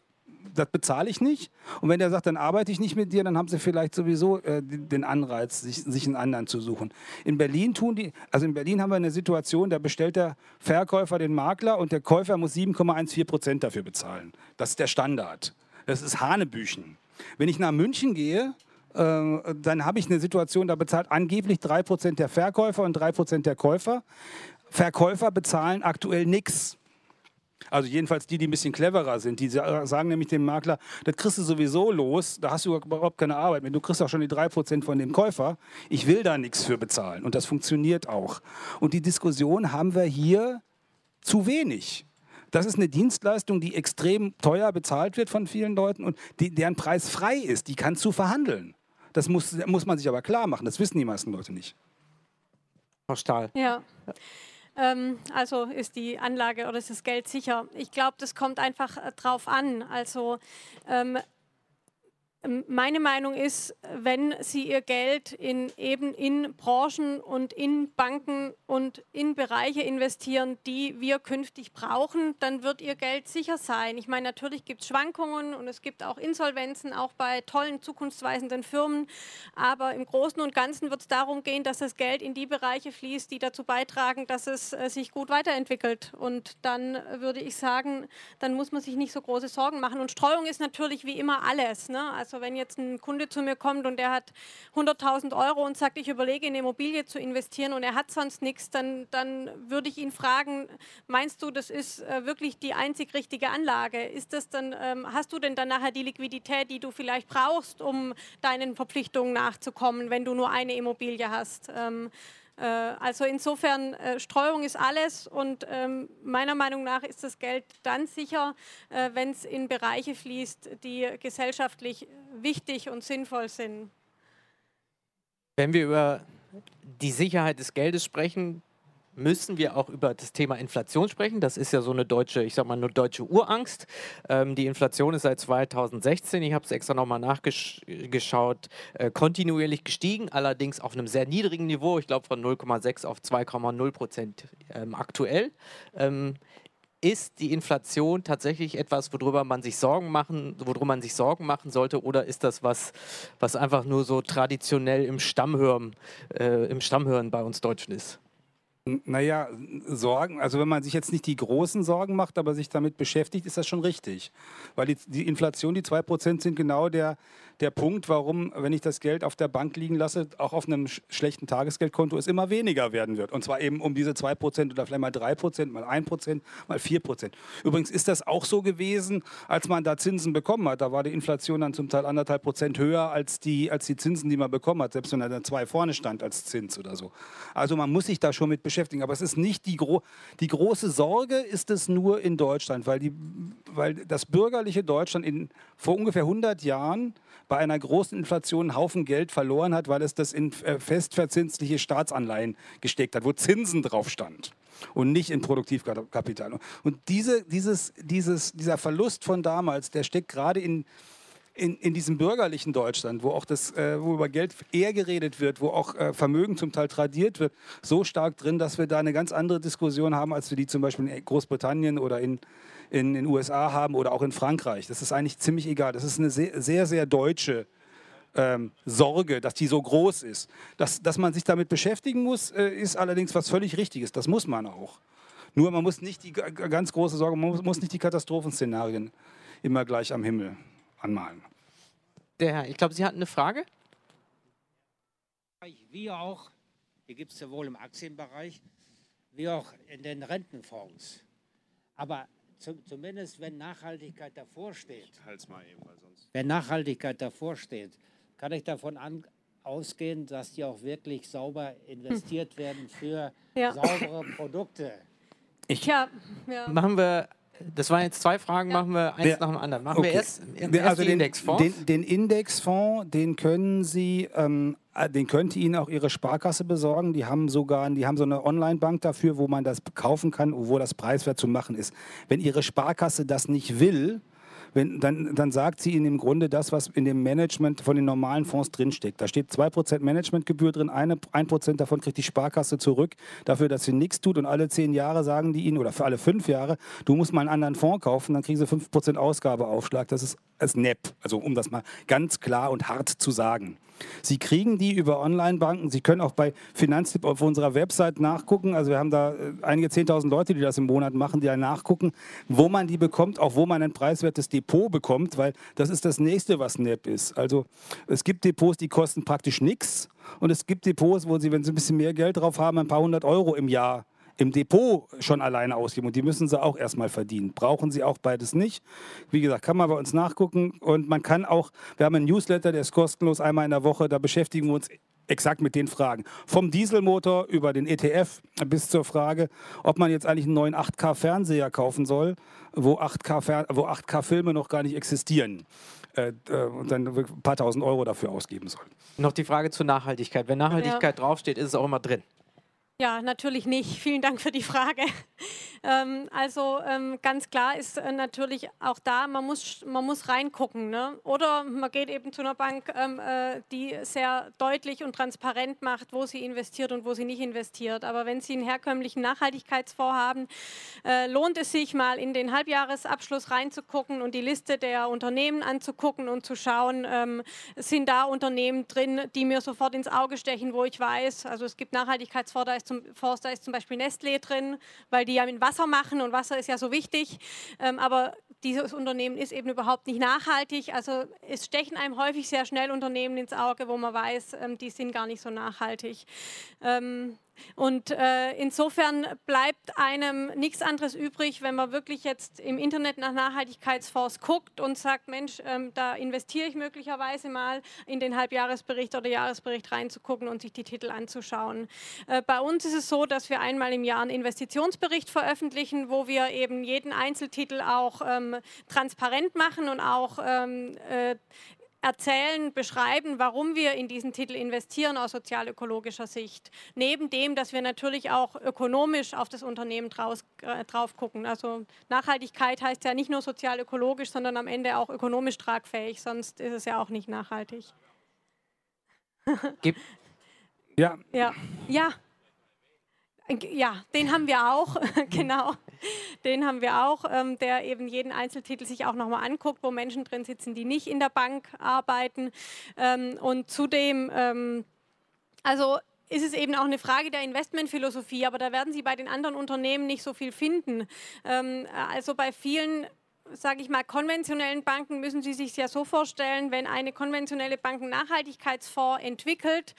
das bezahle ich nicht. Und wenn der sagt, dann arbeite ich nicht mit dir, dann haben sie vielleicht sowieso äh, den Anreiz, sich, sich einen anderen zu suchen. In Berlin tun die, also in Berlin haben wir eine Situation, da bestellt der Verkäufer den Makler und der Käufer muss 7,14 Prozent dafür bezahlen. Das ist der Standard. Das ist Hanebüchen. Wenn ich nach München gehe, äh, dann habe ich eine Situation, da bezahlt angeblich 3% der Verkäufer und 3% der Käufer. Verkäufer bezahlen aktuell nichts. Also jedenfalls die, die ein bisschen cleverer sind, die sagen nämlich dem Makler, das kriegst du sowieso los, da hast du überhaupt keine Arbeit mehr. Du kriegst auch schon die 3% von dem Käufer. Ich will da nichts für bezahlen. Und das funktioniert auch. Und die Diskussion haben wir hier zu wenig. Das ist eine Dienstleistung, die extrem teuer bezahlt wird von vielen Leuten und die, deren Preis frei ist. Die kannst du verhandeln. Das muss, muss man sich aber klar machen. Das wissen die meisten Leute nicht. Frau Stahl. Ja. Ähm, also ist die Anlage oder ist das Geld sicher? Ich glaube, das kommt einfach äh, drauf an. Also ähm, meine Meinung ist, wenn Sie Ihr Geld in, eben in Branchen und in Banken und in Bereiche investieren, die wir künftig brauchen, dann wird Ihr Geld sicher sein. Ich meine, natürlich gibt es Schwankungen und es gibt auch Insolvenzen, auch bei tollen, zukunftsweisenden Firmen. Aber im Großen und Ganzen wird es darum gehen, dass das Geld in die Bereiche fließt, die dazu beitragen, dass es äh, sich gut weiterentwickelt. Und dann würde ich sagen, dann muss man sich nicht so große Sorgen machen. Und Streuung ist natürlich wie immer alles. Ne? Also also wenn jetzt ein Kunde zu mir kommt und der hat 100.000 Euro und sagt, ich überlege in Immobilie zu investieren und er hat sonst nichts, dann, dann würde ich ihn fragen, meinst du, das ist äh, wirklich die einzig richtige Anlage? Ist das dann, ähm, hast du denn dann nachher die Liquidität, die du vielleicht brauchst, um deinen Verpflichtungen nachzukommen, wenn du nur eine Immobilie hast? Äh, also insofern, äh, Streuung ist alles und ähm, meiner Meinung nach ist das Geld dann sicher, äh, wenn es in Bereiche fließt, die gesellschaftlich wichtig und sinnvoll sind. Wenn wir über die Sicherheit des Geldes sprechen, müssen wir auch über das Thema Inflation sprechen. Das ist ja so eine deutsche, ich sag mal, eine deutsche Urangst. Ähm, die Inflation ist seit 2016, ich habe es extra nochmal nachgeschaut, äh, kontinuierlich gestiegen, allerdings auf einem sehr niedrigen Niveau, ich glaube von 0,6 auf 2,0 Prozent ähm, aktuell. Ähm, ist die Inflation tatsächlich etwas, worüber man sich Sorgen machen, worüber man sich Sorgen machen sollte, oder ist das was, was einfach nur so traditionell im Stammhören, äh, im Stammhören bei uns Deutschen ist? Naja, Sorgen, also wenn man sich jetzt nicht die großen Sorgen macht, aber sich damit beschäftigt, ist das schon richtig. Weil die, die Inflation, die 2% sind genau der, der Punkt, warum, wenn ich das Geld auf der Bank liegen lasse, auch auf einem sch schlechten Tagesgeldkonto es immer weniger werden wird. Und zwar eben um diese 2% oder vielleicht mal 3%, mal 1%, mal 4%. Übrigens ist das auch so gewesen, als man da Zinsen bekommen hat. Da war die Inflation dann zum Teil anderthalb Prozent höher als die, als die Zinsen, die man bekommen hat, selbst wenn da dann 2 vorne stand als Zins oder so. Also man muss sich da schon mit beschäftigen beschäftigen. Aber es ist nicht die, gro die große Sorge, ist es nur in Deutschland, weil, die, weil das bürgerliche Deutschland in, vor ungefähr 100 Jahren bei einer großen Inflation einen Haufen Geld verloren hat, weil es das in äh, festverzinsliche Staatsanleihen gesteckt hat, wo Zinsen drauf stand und nicht in Produktivkapital. Und diese, dieses, dieses, dieser Verlust von damals, der steckt gerade in in, in diesem bürgerlichen Deutschland, wo auch das, äh, wo über Geld eher geredet wird, wo auch äh, Vermögen zum Teil tradiert wird, so stark drin, dass wir da eine ganz andere Diskussion haben, als wir die zum Beispiel in Großbritannien oder in, in den USA haben oder auch in Frankreich. Das ist eigentlich ziemlich egal. Das ist eine sehr, sehr, sehr deutsche ähm, Sorge, dass die so groß ist. Dass, dass man sich damit beschäftigen muss, äh, ist allerdings was völlig Richtiges. Das muss man auch. Nur man muss nicht die ganz große Sorge, man muss, muss nicht die Katastrophenszenarien immer gleich am Himmel anmalen. Der Herr, ich glaube, Sie hatten eine Frage? Wie auch, hier gibt es sowohl im Aktienbereich wie auch in den Rentenfonds. Aber zu, zumindest wenn Nachhaltigkeit davor steht, eben, wenn Nachhaltigkeit davor steht, kann ich davon an, ausgehen, dass die auch wirklich sauber investiert werden für ja. saubere Produkte. Ich, ja, ja. Machen wir das waren jetzt zwei Fragen, machen wir eins ja. nach dem anderen. Machen okay. wir erst, erst also den Indexfonds. Den, den, Indexfonds, den können Sie, ähm, äh, den könnte Ihnen auch Ihre Sparkasse besorgen. Die haben sogar, die haben so eine Online-Bank dafür, wo man das kaufen kann, wo das preiswert zu machen ist. Wenn Ihre Sparkasse das nicht will, wenn, dann, dann sagt sie Ihnen im Grunde das, was in dem Management von den normalen Fonds drinsteckt. Da steht 2% Managementgebühr drin, eine, 1% davon kriegt die Sparkasse zurück, dafür, dass sie nichts tut. Und alle zehn Jahre sagen die Ihnen, oder für alle fünf Jahre, du musst mal einen anderen Fonds kaufen, dann kriegen sie 5% Ausgabeaufschlag. Das ist als NEP, also um das mal ganz klar und hart zu sagen. Sie kriegen die über Online-Banken. Sie können auch bei Finanztipp auf unserer Website nachgucken. Also wir haben da äh, einige 10.000 Leute, die das im Monat machen, die da nachgucken, wo man die bekommt, auch wo man ein preiswertes Depot bekommt, weil das ist das Nächste, was NEP ist. Also es gibt Depots, die kosten praktisch nichts. Und es gibt Depots, wo Sie, wenn Sie ein bisschen mehr Geld drauf haben, ein paar hundert Euro im Jahr im Depot schon alleine ausgeben. Und die müssen sie auch erstmal verdienen. Brauchen sie auch beides nicht. Wie gesagt, kann man bei uns nachgucken. Und man kann auch, wir haben einen Newsletter, der ist kostenlos einmal in der Woche. Da beschäftigen wir uns exakt mit den Fragen. Vom Dieselmotor über den ETF bis zur Frage, ob man jetzt eigentlich einen neuen 8K-Fernseher kaufen soll, wo 8K-Filme 8K noch gar nicht existieren. Äh, äh, und dann ein paar tausend Euro dafür ausgeben soll. Noch die Frage zur Nachhaltigkeit. Wenn Nachhaltigkeit ja. draufsteht, ist es auch immer drin. Ja, natürlich nicht. Vielen Dank für die Frage. [LAUGHS] Ähm, also ähm, ganz klar ist äh, natürlich auch da, man muss, man muss reingucken. Ne? Oder man geht eben zu einer Bank, ähm, äh, die sehr deutlich und transparent macht, wo sie investiert und wo sie nicht investiert. Aber wenn Sie einen herkömmlichen Nachhaltigkeitsfonds haben, äh, lohnt es sich mal in den Halbjahresabschluss reinzugucken und die Liste der Unternehmen anzugucken und zu schauen, ähm, sind da Unternehmen drin, die mir sofort ins Auge stechen, wo ich weiß, also es gibt ist zum, da ist zum Beispiel Nestlé drin, weil die ja mit Wasser machen und Wasser ist ja so wichtig. Ähm, aber dieses Unternehmen ist eben überhaupt nicht nachhaltig. Also es stechen einem häufig sehr schnell Unternehmen ins Auge, wo man weiß, ähm, die sind gar nicht so nachhaltig. Ähm, und äh, insofern bleibt einem nichts anderes übrig, wenn man wirklich jetzt im Internet nach Nachhaltigkeitsfonds guckt und sagt, Mensch, ähm, da investiere ich möglicherweise mal in den Halbjahresbericht oder Jahresbericht reinzugucken und sich die Titel anzuschauen. Äh, bei uns ist es so, dass wir einmal im Jahr einen Investitionsbericht veröffentlichen, wo wir eben jeden Einzeltitel auch ähm, transparent machen und auch ähm, äh, erzählen, beschreiben, warum wir in diesen Titel investieren aus sozialökologischer Sicht. Neben dem, dass wir natürlich auch ökonomisch auf das Unternehmen draus, äh, drauf gucken. Also Nachhaltigkeit heißt ja nicht nur sozialökologisch, sondern am Ende auch ökonomisch tragfähig, sonst ist es ja auch nicht nachhaltig. Gib ja. Ja. Ja. Ja, den haben wir auch, [LAUGHS] genau. Den haben wir auch, ähm, der eben jeden Einzeltitel sich auch nochmal anguckt, wo Menschen drin sitzen, die nicht in der Bank arbeiten. Ähm, und zudem, ähm, also ist es eben auch eine Frage der Investmentphilosophie, aber da werden Sie bei den anderen Unternehmen nicht so viel finden. Ähm, also bei vielen sage ich mal, konventionellen Banken müssen Sie sich ja so vorstellen, wenn eine konventionelle Bank einen Nachhaltigkeitsfonds entwickelt,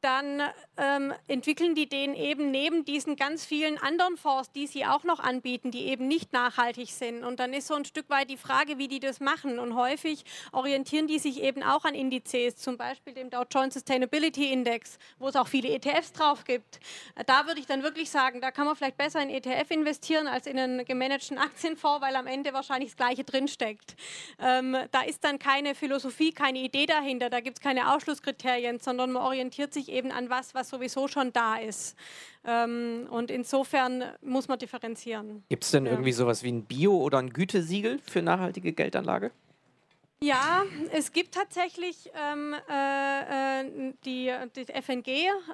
dann ähm, entwickeln die den eben neben diesen ganz vielen anderen Fonds, die sie auch noch anbieten, die eben nicht nachhaltig sind. Und dann ist so ein Stück weit die Frage, wie die das machen. Und häufig orientieren die sich eben auch an Indizes, zum Beispiel dem Dow Jones Sustainability Index, wo es auch viele ETFs drauf gibt. Da würde ich dann wirklich sagen, da kann man vielleicht besser in ETF investieren als in einen gemanagten Aktienfonds, weil am Ende wahrscheinlich das Gleiche drinsteckt. Ähm, da ist dann keine Philosophie, keine Idee dahinter, da gibt es keine Ausschlusskriterien, sondern man orientiert sich eben an was, was sowieso schon da ist. Ähm, und insofern muss man differenzieren. Gibt es denn ja. irgendwie sowas wie ein Bio- oder ein Gütesiegel für nachhaltige Geldanlage? Ja, es gibt tatsächlich ähm, äh, äh die, die FNG,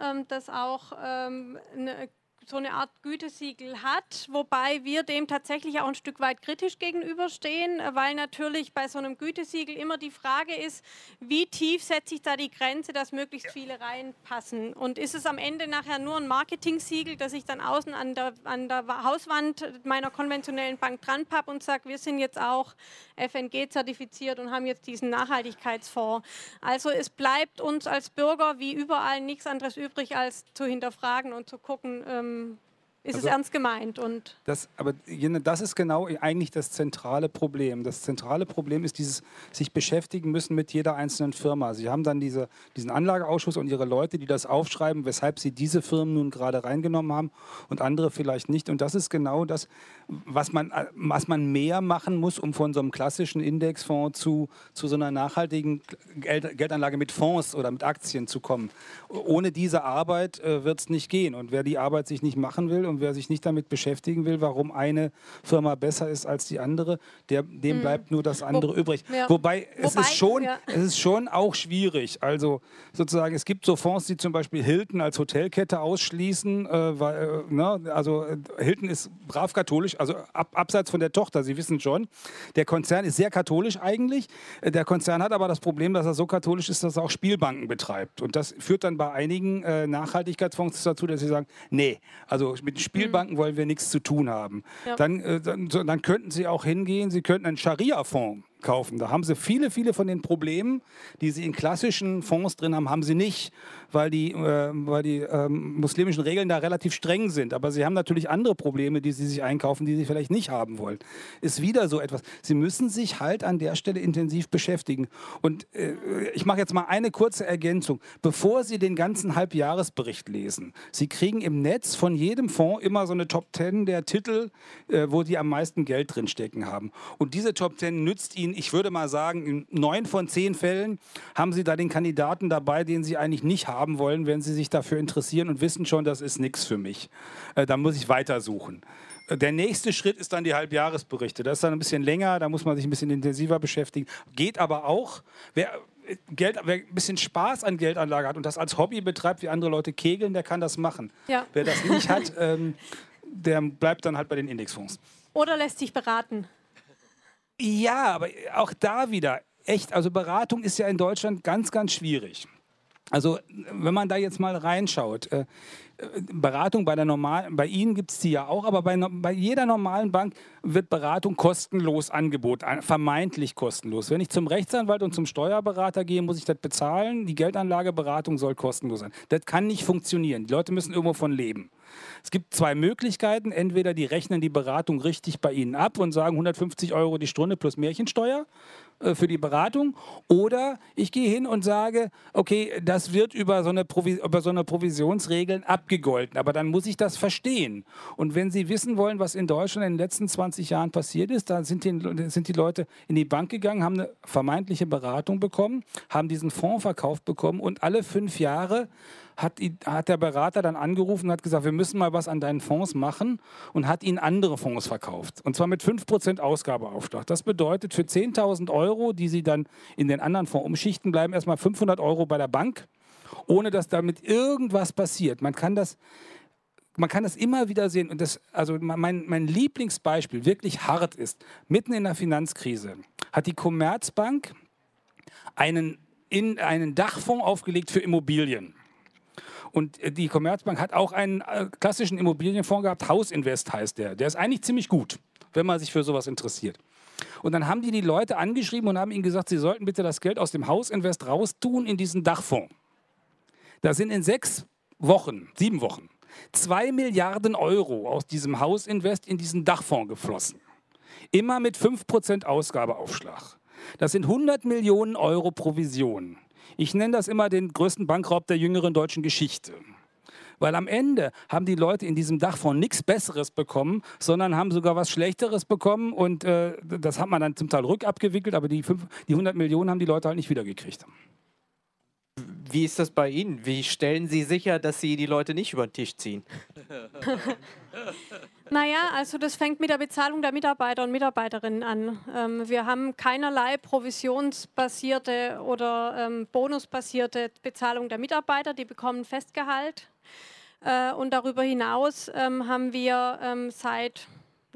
ähm, das auch ähm, eine so eine Art Gütesiegel hat, wobei wir dem tatsächlich auch ein Stück weit kritisch gegenüberstehen, weil natürlich bei so einem Gütesiegel immer die Frage ist, wie tief setze ich da die Grenze, dass möglichst viele reinpassen. Und ist es am Ende nachher nur ein Marketing-Siegel, das ich dann außen an der, an der Hauswand meiner konventionellen Bank dran pappe und sage, wir sind jetzt auch FNG zertifiziert und haben jetzt diesen Nachhaltigkeitsfonds. Also es bleibt uns als Bürger wie überall nichts anderes übrig, als zu hinterfragen und zu gucken, ähm, ist also, es ernst gemeint. Und das, aber das ist genau eigentlich das zentrale Problem. Das zentrale Problem ist dieses sich beschäftigen müssen mit jeder einzelnen Firma. Sie haben dann diese, diesen Anlageausschuss und ihre Leute, die das aufschreiben, weshalb sie diese Firmen nun gerade reingenommen haben und andere vielleicht nicht. Und das ist genau das, was man, was man mehr machen muss, um von so einem klassischen Indexfonds zu, zu so einer nachhaltigen Geld, Geldanlage mit Fonds oder mit Aktien zu kommen. Ohne diese Arbeit äh, wird es nicht gehen. Und wer die Arbeit sich nicht machen will und und wer sich nicht damit beschäftigen will, warum eine Firma besser ist als die andere, der, dem mhm. bleibt nur das andere Wo, übrig. Ja. Wobei, es, Wobei, ist schon, ja. es ist schon auch schwierig. Also sozusagen, es gibt so Fonds, die zum Beispiel Hilton als Hotelkette ausschließen. Äh, weil, äh, ne, also äh, Hilton ist brav katholisch, also ab, abseits von der Tochter, Sie wissen schon. Der Konzern ist sehr katholisch eigentlich. Äh, der Konzern hat aber das Problem, dass er so katholisch ist, dass er auch Spielbanken betreibt. Und das führt dann bei einigen äh, Nachhaltigkeitsfonds dazu, dass sie sagen, nee, also mit Spielbanken mhm. wollen wir nichts zu tun haben. Ja. Dann, äh, dann, dann könnten Sie auch hingehen, Sie könnten einen Scharia-Fonds kaufen. Da haben sie viele, viele von den Problemen, die sie in klassischen Fonds drin haben, haben sie nicht, weil die, äh, weil die äh, muslimischen Regeln da relativ streng sind. Aber sie haben natürlich andere Probleme, die sie sich einkaufen, die sie vielleicht nicht haben wollen. Ist wieder so etwas. Sie müssen sich halt an der Stelle intensiv beschäftigen. Und äh, ich mache jetzt mal eine kurze Ergänzung. Bevor Sie den ganzen Halbjahresbericht lesen, Sie kriegen im Netz von jedem Fonds immer so eine Top 10 der Titel, äh, wo die am meisten Geld drinstecken haben. Und diese Top 10 nützt Ihnen ich würde mal sagen, in neun von zehn Fällen haben Sie da den Kandidaten dabei, den Sie eigentlich nicht haben wollen, wenn Sie sich dafür interessieren und wissen schon, das ist nichts für mich. Äh, da muss ich weitersuchen. Äh, der nächste Schritt ist dann die Halbjahresberichte. Das ist dann ein bisschen länger, da muss man sich ein bisschen intensiver beschäftigen. Geht aber auch. Wer, äh, Geld, wer ein bisschen Spaß an Geldanlage hat und das als Hobby betreibt, wie andere Leute kegeln, der kann das machen. Ja. Wer das nicht hat, ähm, der bleibt dann halt bei den Indexfonds. Oder lässt sich beraten. Ja, aber auch da wieder, echt, also Beratung ist ja in Deutschland ganz, ganz schwierig. Also wenn man da jetzt mal reinschaut, äh, Beratung bei der normalen, bei Ihnen gibt es die ja auch, aber bei, bei jeder normalen Bank wird Beratung kostenlos angeboten, vermeintlich kostenlos. Wenn ich zum Rechtsanwalt und zum Steuerberater gehe, muss ich das bezahlen. Die Geldanlageberatung soll kostenlos sein. Das kann nicht funktionieren. Die Leute müssen irgendwo von leben. Es gibt zwei Möglichkeiten. Entweder die rechnen die Beratung richtig bei Ihnen ab und sagen 150 Euro die Stunde plus Märchensteuer äh, für die Beratung. Oder ich gehe hin und sage, okay, das wird über so eine, Provis über so eine Provisionsregeln abgegolten. Aber dann muss ich das verstehen. Und wenn Sie wissen wollen, was in Deutschland in den letzten 20 Jahren passiert ist, dann sind die, sind die Leute in die Bank gegangen, haben eine vermeintliche Beratung bekommen, haben diesen Fonds verkauft bekommen und alle fünf Jahre hat, hat der Berater dann angerufen und hat gesagt, wir müssen mal was an deinen Fonds machen und hat ihnen andere Fonds verkauft. Und zwar mit 5% Ausgabeaufschlag. Das bedeutet, für 10.000 Euro, die sie dann in den anderen Fonds umschichten, bleiben erstmal 500 Euro bei der Bank, ohne dass damit irgendwas passiert. Man kann das man kann das immer wieder sehen. Und das, also mein, mein Lieblingsbeispiel, wirklich hart ist, mitten in der Finanzkrise hat die Commerzbank einen, in, einen Dachfonds aufgelegt für Immobilien. Und äh, die Commerzbank hat auch einen äh, klassischen Immobilienfonds gehabt, Hausinvest heißt der. Der ist eigentlich ziemlich gut, wenn man sich für sowas interessiert. Und dann haben die die Leute angeschrieben und haben ihnen gesagt, sie sollten bitte das Geld aus dem Hausinvest raustun in diesen Dachfonds. Da sind in sechs Wochen, sieben Wochen, zwei Milliarden Euro aus diesem Hausinvest in diesen Dachfonds geflossen. Immer mit 5% Ausgabeaufschlag. Das sind 100 Millionen Euro Provision. Ich nenne das immer den größten Bankraub der jüngeren deutschen Geschichte. Weil am Ende haben die Leute in diesem Dachfonds nichts Besseres bekommen, sondern haben sogar was Schlechteres bekommen. Und äh, das hat man dann zum Teil rückabgewickelt, aber die, fünf, die 100 Millionen haben die Leute halt nicht wiedergekriegt. Wie ist das bei Ihnen? Wie stellen Sie sicher, dass Sie die Leute nicht über den Tisch ziehen? [LAUGHS] Naja, also das fängt mit der Bezahlung der Mitarbeiter und Mitarbeiterinnen an. Ähm, wir haben keinerlei provisionsbasierte oder ähm, bonusbasierte Bezahlung der Mitarbeiter, die bekommen Festgehalt. Äh, und darüber hinaus ähm, haben wir ähm, seit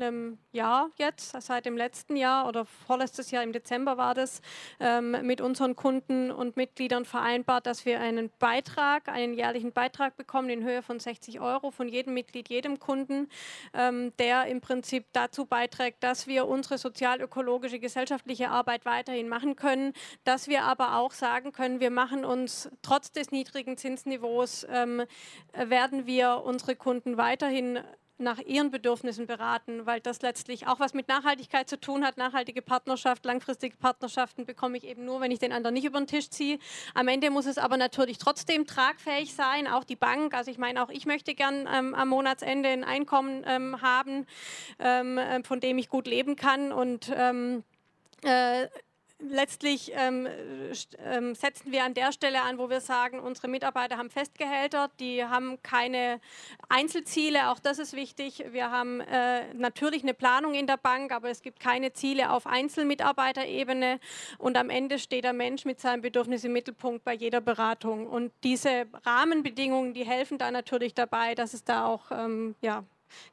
einem Jahr jetzt, seit dem letzten Jahr oder vorletztes Jahr im Dezember war das, ähm, mit unseren Kunden und Mitgliedern vereinbart, dass wir einen Beitrag, einen jährlichen Beitrag bekommen in Höhe von 60 Euro von jedem Mitglied, jedem Kunden, ähm, der im Prinzip dazu beiträgt, dass wir unsere sozial-ökologische, gesellschaftliche Arbeit weiterhin machen können, dass wir aber auch sagen können, wir machen uns trotz des niedrigen Zinsniveaus, ähm, werden wir unsere Kunden weiterhin nach ihren Bedürfnissen beraten, weil das letztlich auch was mit Nachhaltigkeit zu tun hat. Nachhaltige Partnerschaft, langfristige Partnerschaften bekomme ich eben nur, wenn ich den anderen nicht über den Tisch ziehe. Am Ende muss es aber natürlich trotzdem tragfähig sein, auch die Bank. Also ich meine, auch ich möchte gern ähm, am Monatsende ein Einkommen ähm, haben, ähm, äh, von dem ich gut leben kann und ähm, äh, letztlich ähm, ähm, setzen wir an der Stelle an, wo wir sagen, unsere Mitarbeiter haben Festgehälter, die haben keine Einzelziele, auch das ist wichtig. Wir haben äh, natürlich eine Planung in der Bank, aber es gibt keine Ziele auf Einzelmitarbeiterebene und am Ende steht der Mensch mit seinem Bedürfnis im Mittelpunkt bei jeder Beratung. Und diese Rahmenbedingungen, die helfen da natürlich dabei, dass es da auch ähm, ja,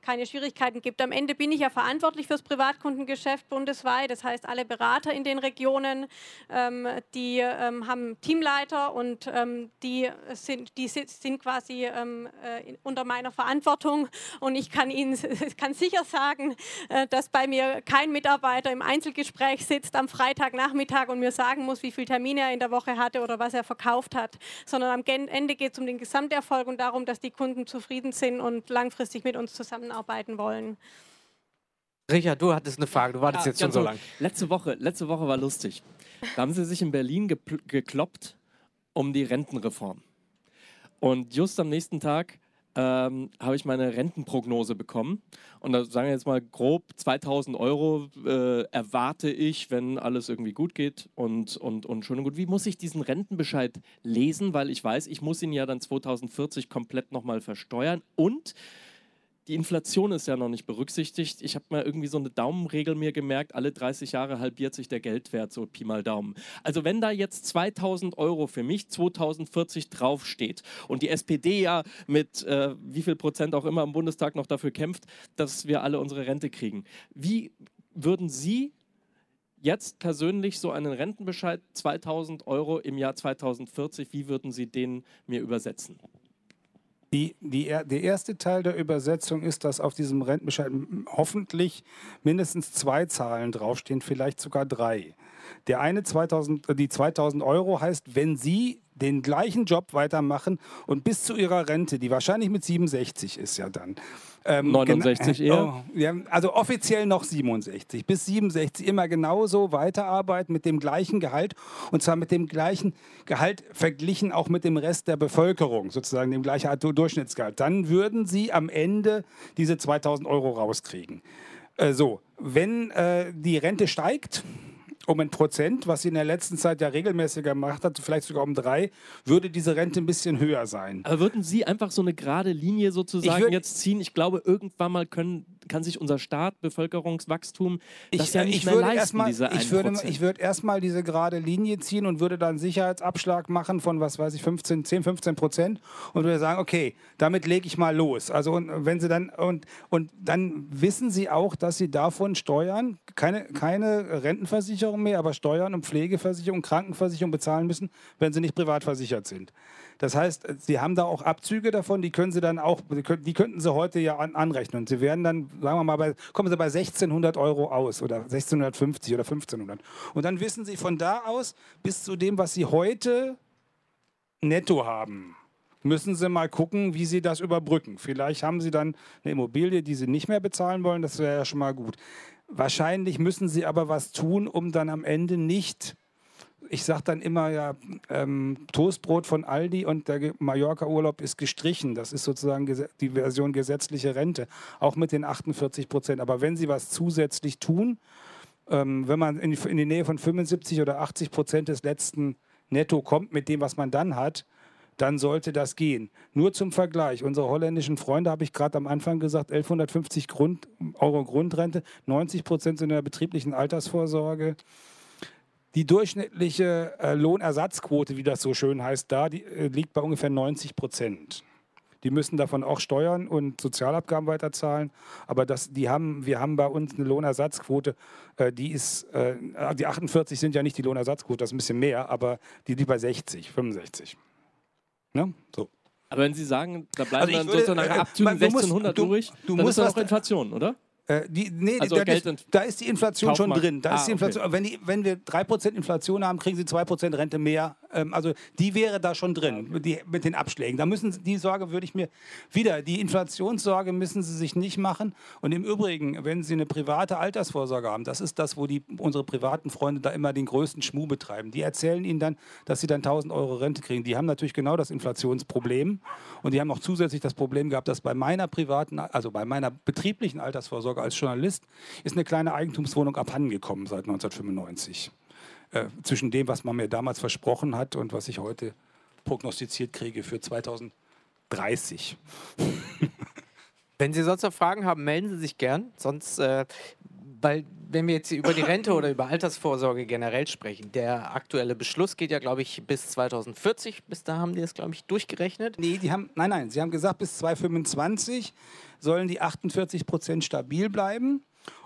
keine Schwierigkeiten gibt. Am Ende bin ich ja verantwortlich fürs Privatkundengeschäft bundesweit. Das heißt, alle Berater in den Regionen, ähm, die ähm, haben Teamleiter und ähm, die, sind, die sind quasi ähm, äh, unter meiner Verantwortung. Und ich kann Ihnen [LAUGHS] kann sicher sagen, äh, dass bei mir kein Mitarbeiter im Einzelgespräch sitzt am Freitagnachmittag und mir sagen muss, wie viele Termine er in der Woche hatte oder was er verkauft hat, sondern am Ende geht es um den Gesamterfolg und darum, dass die Kunden zufrieden sind und langfristig mit uns zusammen zusammenarbeiten wollen. Richard, du hattest eine Frage, du wartest ja, jetzt schon so lange. Letzte Woche, letzte Woche war lustig. Da haben sie sich in Berlin gekloppt um die Rentenreform. Und just am nächsten Tag ähm, habe ich meine Rentenprognose bekommen. Und da sagen wir jetzt mal grob 2000 Euro äh, erwarte ich, wenn alles irgendwie gut geht und, und, und schön und gut. Wie muss ich diesen Rentenbescheid lesen? Weil ich weiß, ich muss ihn ja dann 2040 komplett nochmal versteuern. Und die Inflation ist ja noch nicht berücksichtigt. Ich habe mal irgendwie so eine Daumenregel mir gemerkt, alle 30 Jahre halbiert sich der Geldwert, so Pi mal Daumen. Also wenn da jetzt 2000 Euro für mich 2040 draufsteht und die SPD ja mit äh, wie viel Prozent auch immer im Bundestag noch dafür kämpft, dass wir alle unsere Rente kriegen, wie würden Sie jetzt persönlich so einen Rentenbescheid 2000 Euro im Jahr 2040, wie würden Sie den mir übersetzen? Die, die, der erste Teil der Übersetzung ist, dass auf diesem Rentenbescheid hoffentlich mindestens zwei Zahlen draufstehen, vielleicht sogar drei. Der eine 2000, die 2000 Euro heißt, wenn Sie den gleichen Job weitermachen und bis zu Ihrer Rente, die wahrscheinlich mit 67 ist ja dann, ähm, 69 [LAUGHS] eher? Oh, ja, also offiziell noch 67. Bis 67 immer genauso weiterarbeiten mit dem gleichen Gehalt und zwar mit dem gleichen Gehalt verglichen auch mit dem Rest der Bevölkerung, sozusagen dem gleichen Durchschnittsgehalt. Dann würden Sie am Ende diese 2000 Euro rauskriegen. Äh, so, wenn äh, die Rente steigt, um ein Prozent, was sie in der letzten Zeit ja regelmäßiger gemacht hat, vielleicht sogar um drei, würde diese Rente ein bisschen höher sein. Aber würden Sie einfach so eine gerade Linie sozusagen jetzt ziehen? Ich glaube, irgendwann mal können kann sich unser Staat, Bevölkerungswachstum, das ich, ja nicht ich mehr würde leisten, mal, diese ich würde, ich würde erstmal diese gerade Linie ziehen und würde dann Sicherheitsabschlag machen von, was weiß ich, 15, 10, 15 Prozent und würde sagen, okay, damit lege ich mal los. Also und wenn Sie dann, und, und dann wissen Sie auch, dass Sie davon Steuern, keine, keine Rentenversicherung mehr, aber Steuern und Pflegeversicherung, Krankenversicherung bezahlen müssen, wenn Sie nicht privat versichert sind. Das heißt, Sie haben da auch Abzüge davon, die können Sie dann auch, die könnten Sie heute ja an, anrechnen. Sie werden dann, sagen wir mal, bei, kommen Sie bei 1600 Euro aus oder 1650 oder 1500. Und dann wissen Sie von da aus bis zu dem, was Sie heute netto haben, müssen Sie mal gucken, wie Sie das überbrücken. Vielleicht haben Sie dann eine Immobilie, die Sie nicht mehr bezahlen wollen, das wäre ja schon mal gut. Wahrscheinlich müssen Sie aber was tun, um dann am Ende nicht ich sage dann immer ja, ähm, Toastbrot von Aldi und der Mallorca-Urlaub ist gestrichen. Das ist sozusagen die Version gesetzliche Rente, auch mit den 48 Prozent. Aber wenn Sie was zusätzlich tun, ähm, wenn man in in die, Nähe von 75 oder 80 Prozent des letzten Netto kommt mit dem, was man dann hat, dann sollte das gehen. Nur zum Vergleich, unsere holländischen Freunde, habe ich gerade am Anfang gesagt, 1150 Grund, Euro Grundrente, 90 Prozent sind in der betrieblichen Altersvorsorge. Die durchschnittliche äh, Lohnersatzquote, wie das so schön heißt, da die, äh, liegt bei ungefähr 90 Prozent. Die müssen davon auch Steuern und Sozialabgaben weiterzahlen. Aber das, die haben, wir haben bei uns eine Lohnersatzquote, äh, die ist, äh, die 48 sind ja nicht die Lohnersatzquote, das ist ein bisschen mehr, aber die liegt bei 60, 65. Ne? So. Aber wenn Sie sagen, da bleiben also dann würde, sozusagen nach Abzügen 1600 durch, du, dann musst ist das auch Inflation, oder? Äh, die, nee, also da, ist, da, ist, die Inflation Kaufmann. schon drin. Da ah, ist die Inflation, okay. wenn, die, wenn wir 3% Inflation haben, kriegen sie 2% Rente mehr. Ähm, also die wäre da schon drin okay. die, mit den Abschlägen. Da müssen die Sorge würde ich mir wieder, die Inflationssorge müssen sie sich nicht machen. Und im Übrigen, wenn sie eine private Altersvorsorge haben, das ist das, wo die, unsere privaten Freunde da immer den größten Schmuh betreiben. Die erzählen ihnen dann, dass sie dann 1000 Euro Rente kriegen. Die haben natürlich genau das Inflationsproblem. Und die haben auch zusätzlich das Problem gehabt, dass bei meiner privaten, also bei meiner betrieblichen Altersvorsorge Hamburg als Journalist, ist eine kleine Eigentumswohnung abhandengekommen seit 1995. Äh, zwischen dem, was man mir damals versprochen hat und was ich heute prognostiziert kriege für 2030. [LAUGHS] Wenn Sie sonst noch Fragen haben, melden Sie sich gern. Sonst, äh, weil wenn wir jetzt über die Rente oder über Altersvorsorge generell sprechen, der aktuelle Beschluss geht ja, glaube ich, bis 2040. Bis da haben die es, glaube ich, durchgerechnet. Nee, die haben, nein, nein, sie haben gesagt, bis 2025 sollen die 48 Prozent stabil bleiben.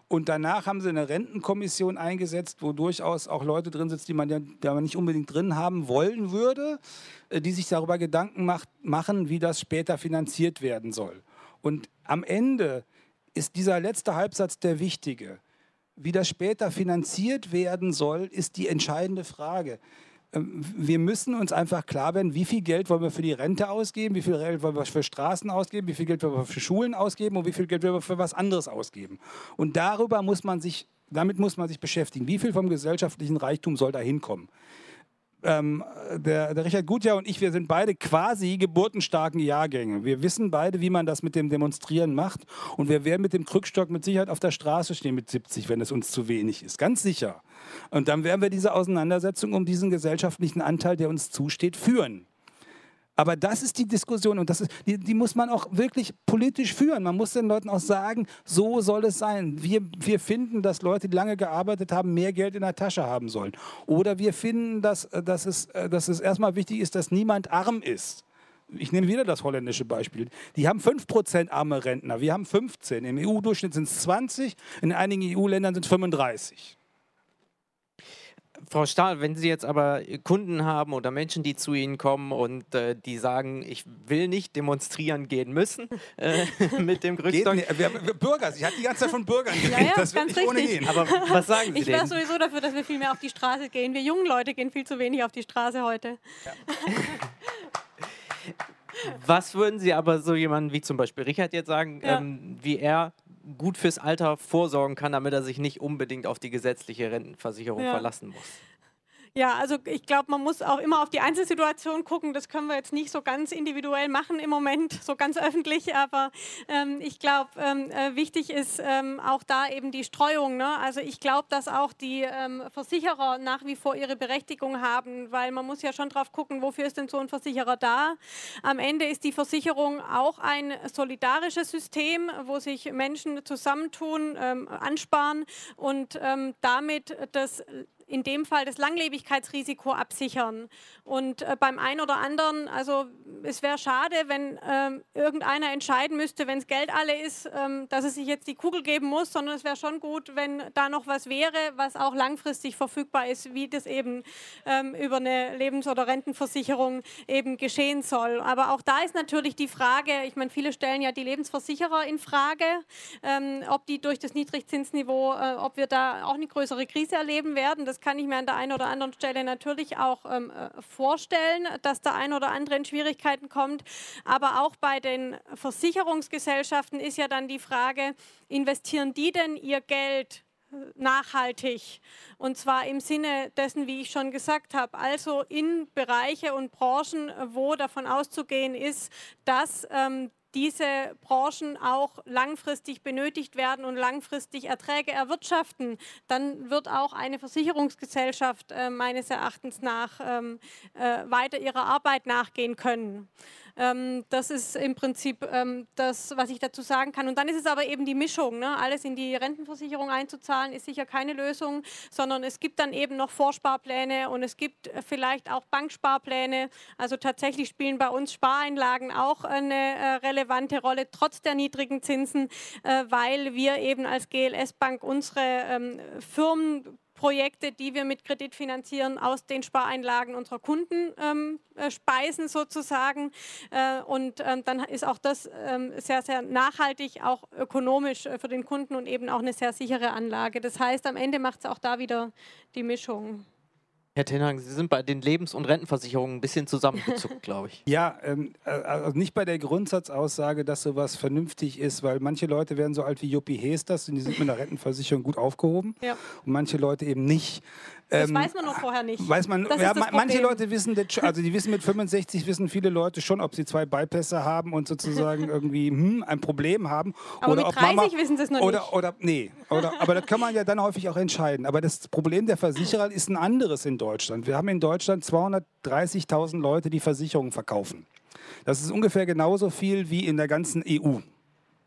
Und danach haben sie eine Rentenkommission eingesetzt, wo durchaus auch Leute drin sitzen, die man ja die man nicht unbedingt drin haben wollen würde, äh, die sich darüber Gedanken macht, machen, wie das später finanziert werden soll. Und am Ende ist dieser letzte Halbsatz der wichtige. Wie das später finanziert werden soll, ist die entscheidende Frage. Ähm, wir müssen uns einfach klar werden, wie viel Geld wollen wir für die Rente ausgeben, wie viel Geld wollen wir für Straßen ausgeben, wie viel Geld wollen wir für Schulen ausgeben und wie viel Geld wollen wir für was anderes ausgeben. Und darüber muss man sich, damit muss man sich beschäftigen. Wie viel vom gesellschaftlichen Reichtum soll da hinkommen? ähm, der, der, Richard Gutjahr und ich, wir sind beide quasi geburtenstarken Jahrgänge. Wir wissen beide, wie man das mit dem Demonstrieren macht. Und wir werden mit dem Krückstock mit Sicherheit auf der Straße stehen mit 70, wenn es uns zu wenig ist. Ganz sicher. Und dann werden wir diese Auseinandersetzung um diesen gesellschaftlichen Anteil, der uns zusteht, führen. Aber das ist die Diskussion und das ist, die, die, muss man auch wirklich politisch führen. Man muss den Leuten auch sagen, so soll es sein. Wir, wir finden, dass Leute, die lange gearbeitet haben, mehr Geld in der Tasche haben sollen. Oder wir finden, dass, dass, es, dass es erstmal wichtig ist, dass niemand arm ist. Ich nehme wieder das holländische Beispiel. Die haben 5% arme Rentner, wir haben 15. Im EU-Durchschnitt sind es 20, in einigen EU-Ländern sind es 35. Frau Stahl, wenn Sie jetzt aber Kunden haben oder Menschen, die zu Ihnen kommen und äh, die sagen, ich will nicht demonstrieren gehen müssen äh, [LAUGHS] mit dem Krückstock. Geht, wir, wir, Bürger, sie hat die ganze Zeit von Bürgern geredet, ja, ja, das wird nicht richtig. ohne gehen. Aber was sagen [LAUGHS] Sie Ich wäre sowieso dafür, dass wir viel mehr auf die Straße gehen. Wir jungen Leute gehen viel zu wenig auf die Straße heute. Ja. [LAUGHS] Was würden Sie aber so jemanden wie zum Beispiel Richard jetzt sagen, ja. ähm, wie er gut fürs Alter vorsorgen kann, damit er sich nicht unbedingt auf die gesetzliche Rentenversicherung ja. verlassen muss? Ja, also ich glaube, man muss auch immer auf die Einzelsituation gucken. Das können wir jetzt nicht so ganz individuell machen im Moment, so ganz öffentlich. Aber ähm, ich glaube, ähm, äh, wichtig ist ähm, auch da eben die Streuung. Ne? Also ich glaube, dass auch die ähm, Versicherer nach wie vor ihre Berechtigung haben, weil man muss ja schon drauf gucken, wofür ist denn so ein Versicherer da. Am Ende ist die Versicherung auch ein solidarisches System, wo sich Menschen zusammentun, ähm, ansparen und ähm, damit das in dem Fall das Langlebigkeitsrisiko absichern. Und äh, beim einen oder anderen, also es wäre schade, wenn ähm, irgendeiner entscheiden müsste, wenn es Geld alle ist, ähm, dass es sich jetzt die Kugel geben muss, sondern es wäre schon gut, wenn da noch was wäre, was auch langfristig verfügbar ist, wie das eben ähm, über eine Lebens- oder Rentenversicherung eben geschehen soll. Aber auch da ist natürlich die Frage, ich meine, viele stellen ja die Lebensversicherer in Frage, ähm, ob die durch das Niedrigzinsniveau, äh, ob wir da auch eine größere Krise erleben werden. Das kann ich mir an der einen oder anderen Stelle natürlich auch ähm, äh, vorstellen, dass der ein oder andere in Schwierigkeiten kommt. Aber auch bei den Versicherungsgesellschaften ist ja dann die Frage, investieren die denn ihr Geld äh, nachhaltig und zwar im Sinne dessen, wie ich schon gesagt habe, also in Bereiche und Branchen, wo davon auszugehen ist, dass ähm, diese Branchen auch langfristig benötigt werden und langfristig Erträge erwirtschaften, dann wird auch eine Versicherungsgesellschaft äh, meines Erachtens nach ähm, äh, weiter ihrer Arbeit nachgehen können. Ähm, das ist im Prinzip ähm, das, was ich dazu sagen kann. Und dann ist es aber eben die Mischung. Ne? Alles in die Rentenversicherung einzuzahlen, ist sicher keine Lösung, sondern es gibt dann eben noch Vorsparpläne und es gibt äh, vielleicht auch Banksparpläne. Also tatsächlich spielen bei uns Spareinlagen auch eine äh, relevante Rolle, trotz der niedrigen Zinsen, äh, weil wir eben als GLS Bank unsere ähm, Firmen Projekte, die wir mit Kredit finanzieren, aus den Spareinlagen unserer Kunden ähm, äh, speisen sozusagen. Äh, und ähm, dann ist auch das ähm, sehr, sehr nachhaltig, auch ökonomisch äh, für den Kunden und eben auch eine sehr sichere Anlage. Das heißt, am Ende macht es auch da wieder die Mischung. Herr Tenhang, Sie sind bei den Lebens- und Rentenversicherungen ein bisschen zusammengezuckt, [LAUGHS] glaube ich. Ja, ähm, also nicht bei der Grundsatzaussage, dass sowas vernünftig ist, weil manche Leute werden so alt wie Juppie Hesters und die sind mit einer Rentenversicherung gut aufgehoben ja. und manche Leute eben nicht. Das ähm, weiß man noch vorher nicht. Weiß man, ja, manche Leute wissen, also die wissen mit 65 wissen viele Leute schon, ob sie zwei Bypässe haben und sozusagen [LAUGHS] irgendwie hm, ein Problem haben. Aber oder mit 30 Mama, wissen sie es noch oder, nicht. Oder, nee, oder, aber das kann man ja dann häufig auch entscheiden. Aber das Problem der Versicherer ist ein anderes in Deutschland. Wir haben in Deutschland 230.000 Leute, die Versicherungen verkaufen. Das ist ungefähr genauso viel wie in der ganzen EU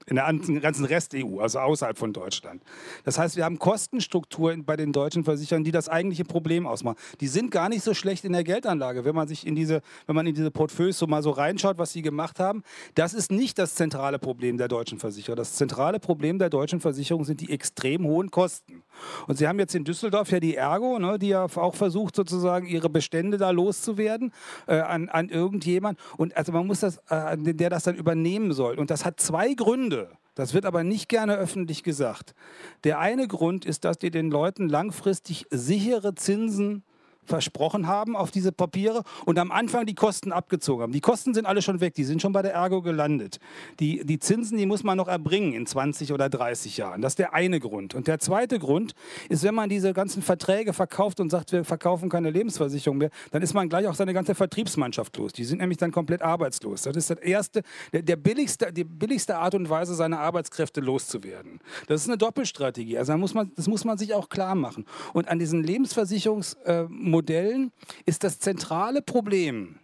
in der ganzen Rest-EU, also außerhalb von Deutschland. Das heißt, wir haben Kostenstrukturen bei den deutschen Versicherern, die das eigentliche Problem ausmachen. Die sind gar nicht so schlecht in der Geldanlage, wenn man sich in diese, wenn man in diese Portfolios so mal so reinschaut, was sie gemacht haben. Das ist nicht das zentrale Problem der deutschen Versicherer. Das zentrale Problem der deutschen Versicherung sind die extrem hohen Kosten. Und sie haben jetzt in Düsseldorf ja die Ergo, ne, die ja auch versucht sozusagen ihre Bestände da loszuwerden äh, an, an irgendjemand. Und also man muss das, äh, der das dann übernehmen soll. Und das hat zwei Gründe. Gründe. Das wird aber nicht gerne öffentlich gesagt. Der eine Grund ist, dass die den Leuten langfristig sichere Zinsen versprochen haben auf diese Papiere und am Anfang die Kosten abgezogen haben. Die Kosten sind alle schon weg, die sind schon bei der Ergo gelandet. Die, die Zinsen, die muss man noch erbringen in 20 oder 30 Jahren. Das ist der eine Grund. Und der zweite Grund ist, wenn man diese ganzen Verträge verkauft und sagt, wir verkaufen keine Lebensversicherung mehr, dann ist man gleich auch seine ganze Vertriebsmannschaft los. Die sind nämlich dann komplett arbeitslos. Das ist das erste, der, der billigste, die billigste Art und Weise, seine Arbeitskräfte loszuwerden. Das ist eine Doppelstrategie. Also muss man, das muss man sich auch klar machen. Und an diesen Lebensversicherungs äh, Modellen ist das zentrale Problem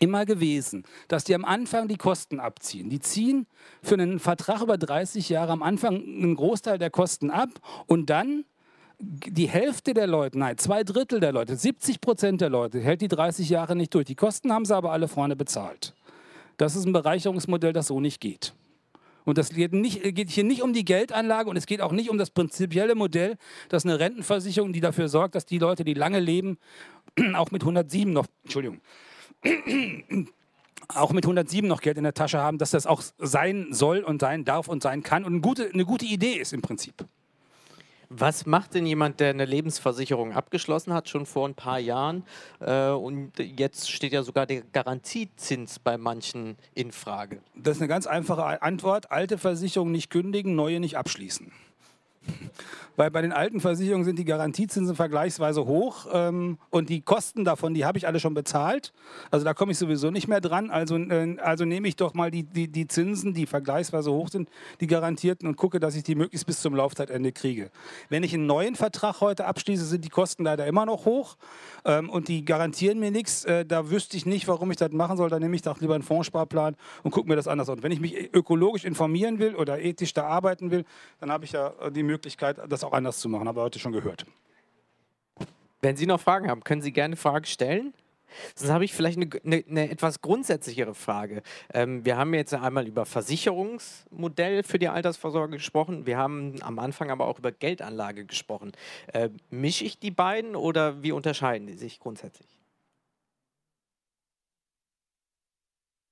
immer gewesen, dass die am Anfang die Kosten abziehen. Die ziehen für einen Vertrag über 30 Jahre am Anfang einen Großteil der Kosten ab und dann die Hälfte der Leute, nein, zwei Drittel der Leute, 70 Prozent der Leute hält die 30 Jahre nicht durch. Die Kosten haben sie aber alle vorne bezahlt. Das ist ein Bereicherungsmodell, das so nicht geht. Und das geht, nicht, geht hier nicht um die Geldanlage und es geht auch nicht um das prinzipielle Modell, dass eine Rentenversicherung, die dafür sorgt, dass die Leute, die lange leben, [CLEARS THROAT] auch mit 107 noch, Entschuldigung, [CLEARS THROAT] auch mit 107 noch Geld in der Tasche haben, dass das auch sein soll und sein darf und sein kann und eine gute, eine gute Idee ist im Prinzip. Was macht denn jemand, der eine Lebensversicherung abgeschlossen hat, schon vor ein paar Jahren? Äh, und jetzt steht ja sogar der Garantiezins bei manchen in Frage. Das ist eine ganz einfache Antwort. Alte Versicherungen nicht kündigen, neue nicht abschließen. Weil bei den alten Versicherungen sind die Garantiezinsen vergleichsweise hoch ähm, und die Kosten davon, die habe ich alle schon bezahlt. Also da komme ich sowieso nicht mehr dran. Also, äh, also nehme ich doch mal die, die, die Zinsen, die vergleichsweise hoch sind, die garantierten und gucke, dass ich die möglichst bis zum Laufzeitende kriege. Wenn ich einen neuen Vertrag heute abschließe, sind die Kosten leider immer noch hoch ähm, und die garantieren mir nichts. Äh, da wüsste ich nicht, warum ich das machen soll. Dann nehme ich doch lieber einen Fondssparplan und gucke mir das anders an. Wenn ich mich ökologisch informieren will oder ethisch da arbeiten will, dann habe ich ja die Möglichkeit, das auch anders zu machen. Haben wir heute schon gehört. Wenn Sie noch Fragen haben, können Sie gerne Fragen stellen. Sonst habe ich vielleicht eine, eine, eine etwas grundsätzlichere Frage. Ähm, wir haben jetzt einmal über Versicherungsmodell für die Altersvorsorge gesprochen. Wir haben am Anfang aber auch über Geldanlage gesprochen. Äh, mische ich die beiden oder wie unterscheiden die sich grundsätzlich?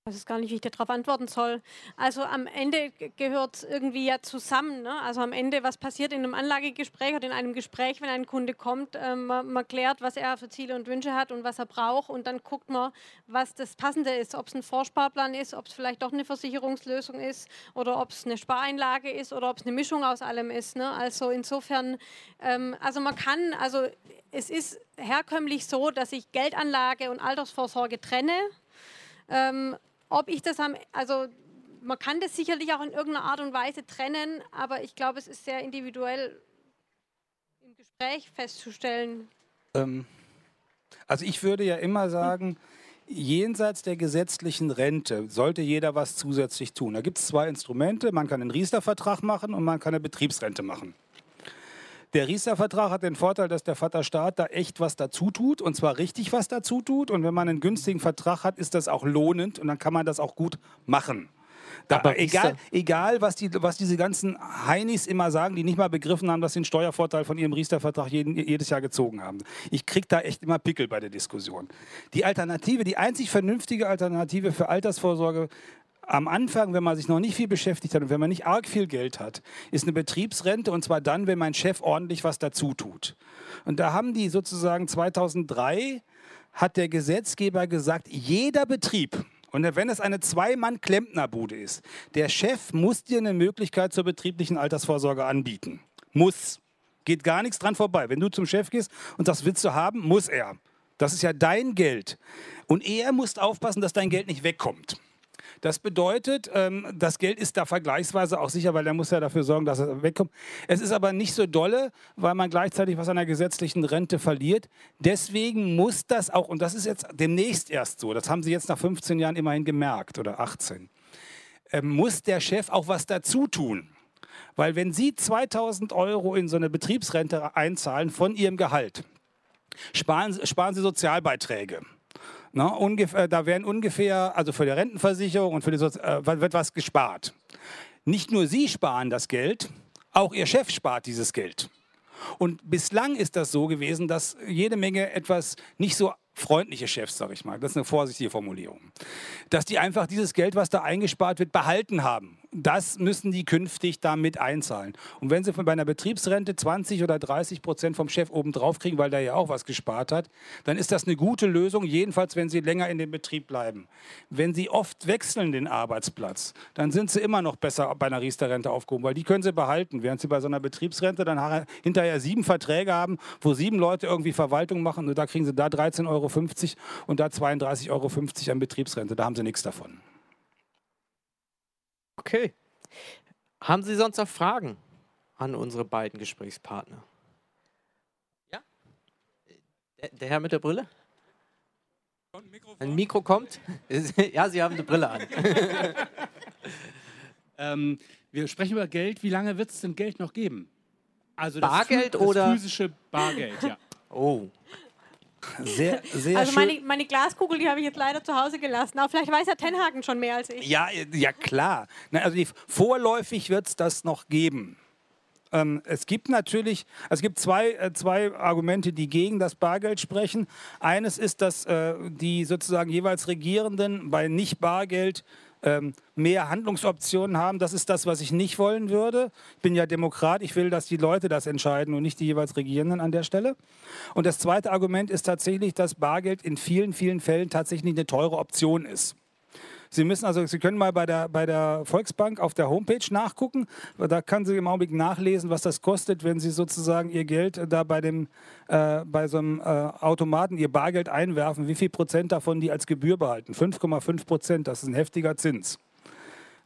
Ich weiß gar nicht, wie ich darauf antworten soll. Also am Ende gehört es irgendwie ja zusammen. Ne? Also am Ende, was passiert in einem Anlagegespräch oder in einem Gespräch, wenn ein Kunde kommt, äh, man, man, klärt, was er für Ziele und Wünsche hat und was er braucht und dann guckt man, was das Passende ist. Ob es ein Vorsparplan ist, ob es vielleicht doch eine Versicherungslösung ist oder ob es eine Spareinlage ist oder ob es eine Mischung aus allem ist. Ne? Also insofern, ähm, also man kann, also es ist herkömmlich so, dass ich Geldanlage und Altersvorsorge trenne. Ähm, ob ich das am, also man kann das sicherlich auch in irgendeiner Art und Weise trennen, aber ich glaube, es ist sehr individuell im Gespräch festzustellen. Ähm, also ich würde ja immer sagen, jenseits der gesetzlichen Rente sollte jeder was zusätzlich tun. Da gibt es zwei Instrumente. Man kann einen Riester-Vertrag machen und man kann eine Betriebsrente machen. Der Riester-Vertrag hat den Vorteil, dass der Vaterstaat da echt was dazu tut und zwar richtig was dazu tut. Und wenn man einen günstigen Vertrag hat, ist das auch lohnend und dann kann man das auch gut machen. Da, Aber egal, egal was, die, was diese ganzen Heinis immer sagen, die nicht mal begriffen haben, dass sie den Steuervorteil von ihrem Riester-Vertrag jedes Jahr gezogen haben. Ich kriege da echt immer Pickel bei der Diskussion. Die Alternative, die einzig vernünftige Alternative für Altersvorsorge am Anfang, wenn man sich noch nicht viel beschäftigt hat und wenn man nicht arg viel Geld hat, ist eine Betriebsrente und zwar dann, wenn mein Chef ordentlich was dazu tut. Und da haben die sozusagen 2003 hat der Gesetzgeber gesagt, jeder Betrieb, und wenn es eine Zwei-Mann-Klempnerbude ist, der Chef muss dir eine Möglichkeit zur betrieblichen Altersvorsorge anbieten. Muss. Geht gar nichts dran vorbei. Wenn du zum Chef gehst und sagst, willst du haben, muss er. Das ist ja dein Geld. Und er muss aufpassen, dass dein Geld nicht wegkommt. Das bedeutet, ähm, das Geld ist da vergleichsweise auch sicher, weil er muss ja dafür sorgen, dass er wegkommt. Es ist aber nicht so dolle, weil man gleichzeitig was an der gesetzlichen Rente verliert. Deswegen muss das auch, und das ist jetzt demnächst erst so, das haben Sie jetzt nach 15 Jahren immerhin gemerkt oder 18, äh, muss der Chef auch was dazu tun. Weil wenn Sie 2000 Euro in so eine Betriebsrente einzahlen von Ihrem Gehalt, sparen, sparen Sie Sozialbeiträge. Na, ungefähr, da werden ungefähr, also für die Rentenversicherung und für die Sozi äh, wird was gespart. Nicht nur Sie sparen das Geld, auch Ihr Chef spart dieses Geld. Und bislang ist das so gewesen, dass jede Menge etwas nicht so freundliche Chefs, sage ich mal, das ist eine vorsichtige Formulierung, dass die einfach dieses Geld, was da eingespart wird, behalten haben das müssen die künftig damit einzahlen. Und wenn sie von bei einer Betriebsrente 20 oder 30 Prozent vom Chef obendrauf kriegen, weil der ja auch was gespart hat, dann ist das eine gute Lösung, jedenfalls wenn sie länger in dem Betrieb bleiben. Wenn sie oft wechseln den Arbeitsplatz, dann sind sie immer noch besser bei einer Riester-Rente aufgehoben, weil die können sie behalten, während sie bei so einer Betriebsrente dann hinterher sieben Verträge haben, wo sieben Leute irgendwie Verwaltung machen und da kriegen sie da 13,50 Euro und da 32,50 Euro an Betriebsrente. Da haben sie nichts davon. Okay. Haben Sie sonst noch Fragen an unsere beiden Gesprächspartner? Ja? Der, der Herr mit der Brille? Ein Mikro kommt? [LAUGHS] ja, Sie haben eine Brille an. [LAUGHS] ähm, wir sprechen über Geld. Wie lange wird es denn Geld noch geben? Also das Bargeld das oder? physische Bargeld, ja. Oh. Sehr, sehr also schön. Meine, meine Glaskugel, die habe ich jetzt leider zu Hause gelassen. Aber vielleicht weiß Herr Tenhagen schon mehr als ich. Ja, ja klar. Also die, vorläufig wird es das noch geben. Ähm, es gibt natürlich, also es gibt zwei, äh, zwei Argumente, die gegen das Bargeld sprechen. Eines ist, dass äh, die sozusagen jeweils Regierenden bei Nicht-Bargeld ähm, mehr Handlungsoptionen haben. Das ist das, was ich nicht wollen würde. Ich bin ja Demokrat, ich will, dass die Leute das entscheiden und nicht die jeweils Regierenden an der Stelle. Und das zweite Argument ist tatsächlich, dass Bargeld in vielen, vielen Fällen tatsächlich eine teure Option ist. Sie müssen also, Sie können mal bei der, bei der Volksbank auf der Homepage nachgucken. Da kann Sie im Augenblick nachlesen, was das kostet, wenn Sie sozusagen Ihr Geld da bei dem, äh, bei so einem äh, Automaten Ihr Bargeld einwerfen, wie viel Prozent davon die als Gebühr behalten? 5,5 Prozent, das ist ein heftiger Zins.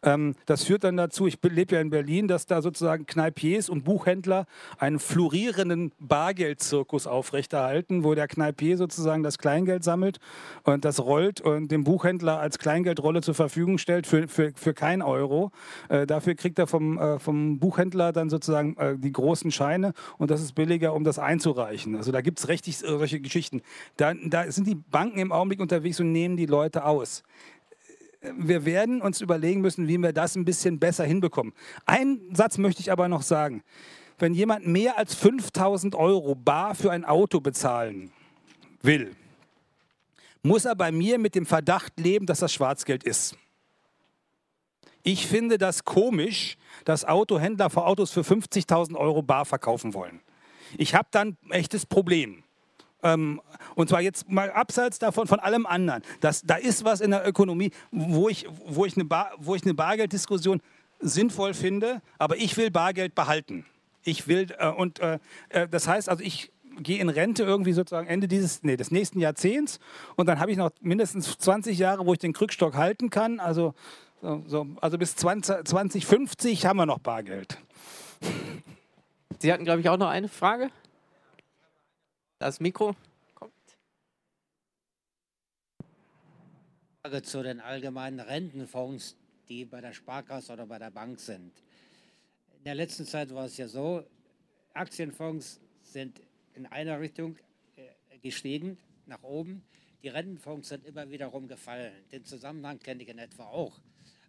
Ähm, das führt dann dazu, ich lebe ja in Berlin, dass da sozusagen Kneipiers und Buchhändler einen florierenden Bargeldzirkus aufrechterhalten, wo der Kneipier sozusagen das Kleingeld sammelt und das rollt und dem Buchhändler als Kleingeldrolle zur Verfügung stellt für, für, für kein Euro. Äh, dafür kriegt er vom, äh, vom Buchhändler dann sozusagen äh, die großen Scheine und das ist billiger, um das einzureichen. Also da gibt es richtig solche Geschichten. Da, da sind die Banken im Augenblick unterwegs und nehmen die Leute aus wir werden uns überlegen müssen, wie wir das ein bisschen besser hinbekommen. Einen Satz möchte ich aber noch sagen. Wenn jemand mehr als 5000 Euro bar für ein Auto bezahlen will, muss er bei mir mit dem Verdacht leben, dass das Schwarzgeld ist. Ich finde das komisch, dass Autohändler vor Autos für 50.000 Euro bar verkaufen wollen. Ich habe dann ein echtes Problem. Ähm, und zwar jetzt mal abseits davon von allem anderen. Das, da ist was in der Ökonomie, wo ich, wo ich, eine, Bar, wo ich eine Bargelddiskussion sinnvoll finde, aber ich will Bargeld behalten. Ich will, äh, und äh, äh das heißt, also ich gehe in Rente irgendwie sozusagen Ende dieses, nee, des nächsten Jahrzehnts und dann habe ich noch mindestens 20 Jahre, wo ich den Krückstock halten kann. Also, so, so, also bis 20, 2050 haben wir noch Bargeld. Sie hatten, glaube ich, auch noch eine Frage. Das Mikro kommt. Frage zu den allgemeinen Rentenfonds, die bei der Sparkasse oder bei der Bank sind. In der letzten Zeit war es ja so, Aktienfonds sind in einer Richtung äh, gestiegen, nach oben. Die Rentenfonds sind immer wiederum gefallen. Den Zusammenhang kenne ich in etwa auch.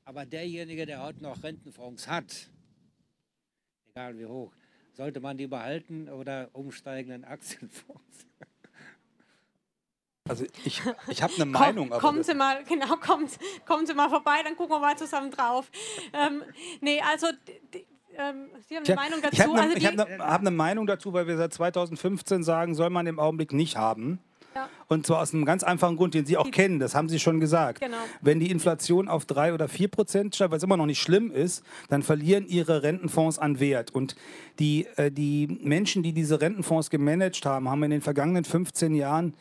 Aber derjenige, der heute noch Rentenfonds hat, egal wie hoch, sollte man die behalten oder umsteigen in Aktienfonds? Also ich, [LAUGHS] ich habe eine Meinung. Komm, kommen Sie mal, genau, kommen, kommen Sie mal vorbei, dann gucken wir mal zusammen drauf. Ähm, nee, also ähm, Sie haben eine Meinung dazu? Ich habe eine, also hab eine, hab eine Meinung dazu, weil wir seit 2015 sagen, soll man im Augenblick nicht haben. Und zwar aus einem ganz einfachen Grund, den Sie auch kennen, das haben Sie schon gesagt. Genau. Wenn die Inflation auf drei oder vier Prozent steigt, was immer noch nicht schlimm ist, dann verlieren Ihre Rentenfonds an Wert. Und die, äh, die Menschen, die diese Rentenfonds gemanagt haben, haben in den vergangenen 15 Jahren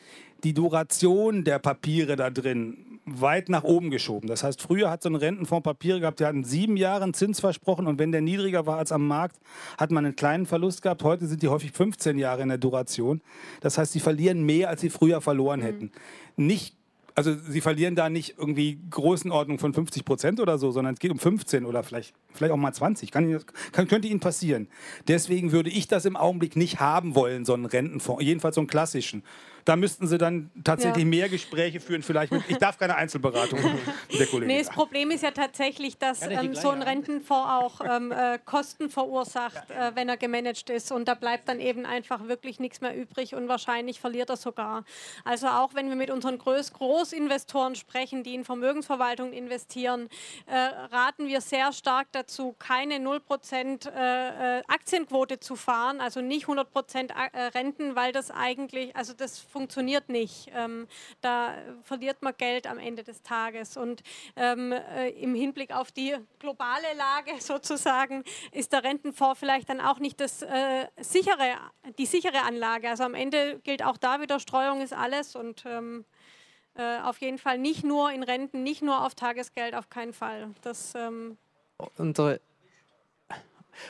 die Duration der Papiere da drin weit nach oben geschoben. Das heißt, früher hat so ein Rentenfonds Papiere gehabt, die hatten sieben Jahre Zins versprochen und wenn der niedriger war als am Markt, hat man einen kleinen Verlust gehabt. Heute sind die häufig 15 Jahre in der Duration. Das heißt, sie verlieren mehr, als sie früher verloren mhm. hätten. Nicht also sie verlieren da nicht irgendwie Größenordnung von 50 Prozent oder so, sondern es geht um 15 oder vielleicht, vielleicht auch mal 20. Kann, kann, könnte Ihnen passieren. Deswegen würde ich das im Augenblick nicht haben wollen, so einen Rentenfonds, jedenfalls so einen klassischen. Da müssten sie dann tatsächlich ja. mehr Gespräche führen, vielleicht mit, ich darf keine Einzelberatung mit der Kollegin. Nee, das Problem ist ja tatsächlich, dass ähm, so ein Rentenfonds auch [LAUGHS] ähm, äh, Kosten verursacht, äh, wenn er gemanagt ist. Und da bleibt dann eben einfach wirklich nichts mehr übrig und wahrscheinlich verliert er sogar. Also auch wenn wir mit unseren Groß Großinvestoren sprechen, die in Vermögensverwaltung investieren, äh, raten wir sehr stark dazu, keine 0% äh, äh, Aktienquote zu fahren, also nicht 100% äh, Renten, weil das eigentlich, also das funktioniert nicht. Ähm, da verliert man Geld am Ende des Tages. Und ähm, äh, im Hinblick auf die globale Lage [LAUGHS] sozusagen ist der Rentenfonds vielleicht dann auch nicht das, sichere, die sichere Anlage. Also am Ende gilt auch da wieder, Streuung ist alles und ähm, äh, auf jeden Fall nicht nur in Renten, nicht nur auf Tagesgeld, auf keinen Fall. Das, ähm unsere,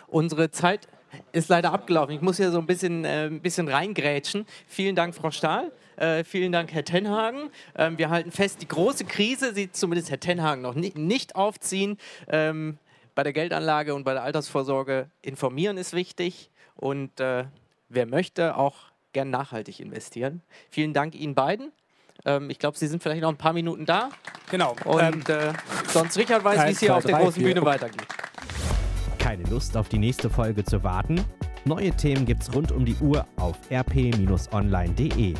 unsere Zeit ist leider abgelaufen. Ich muss hier so ein bisschen, äh, ein bisschen reingrätschen. Vielen Dank, Frau Stahl. Äh, vielen Dank, Herr Tenhagen. Ähm, wir halten fest, die große Krise sieht zumindest Herr Tenhagen noch nicht, nicht aufziehen. Ähm, bei der Geldanlage und bei der Altersvorsorge informieren ist wichtig und äh, wer möchte, auch gern nachhaltig investieren. Vielen Dank Ihnen beiden. Ähm, ich glaube, Sie sind vielleicht noch ein paar Minuten da. Genau. Und ähm, äh, sonst Richard weiß, wie es hier auf der großen Bühne weitergeht. Keine Lust auf die nächste Folge zu warten? Neue Themen gibt's rund um die Uhr auf rp-online.de.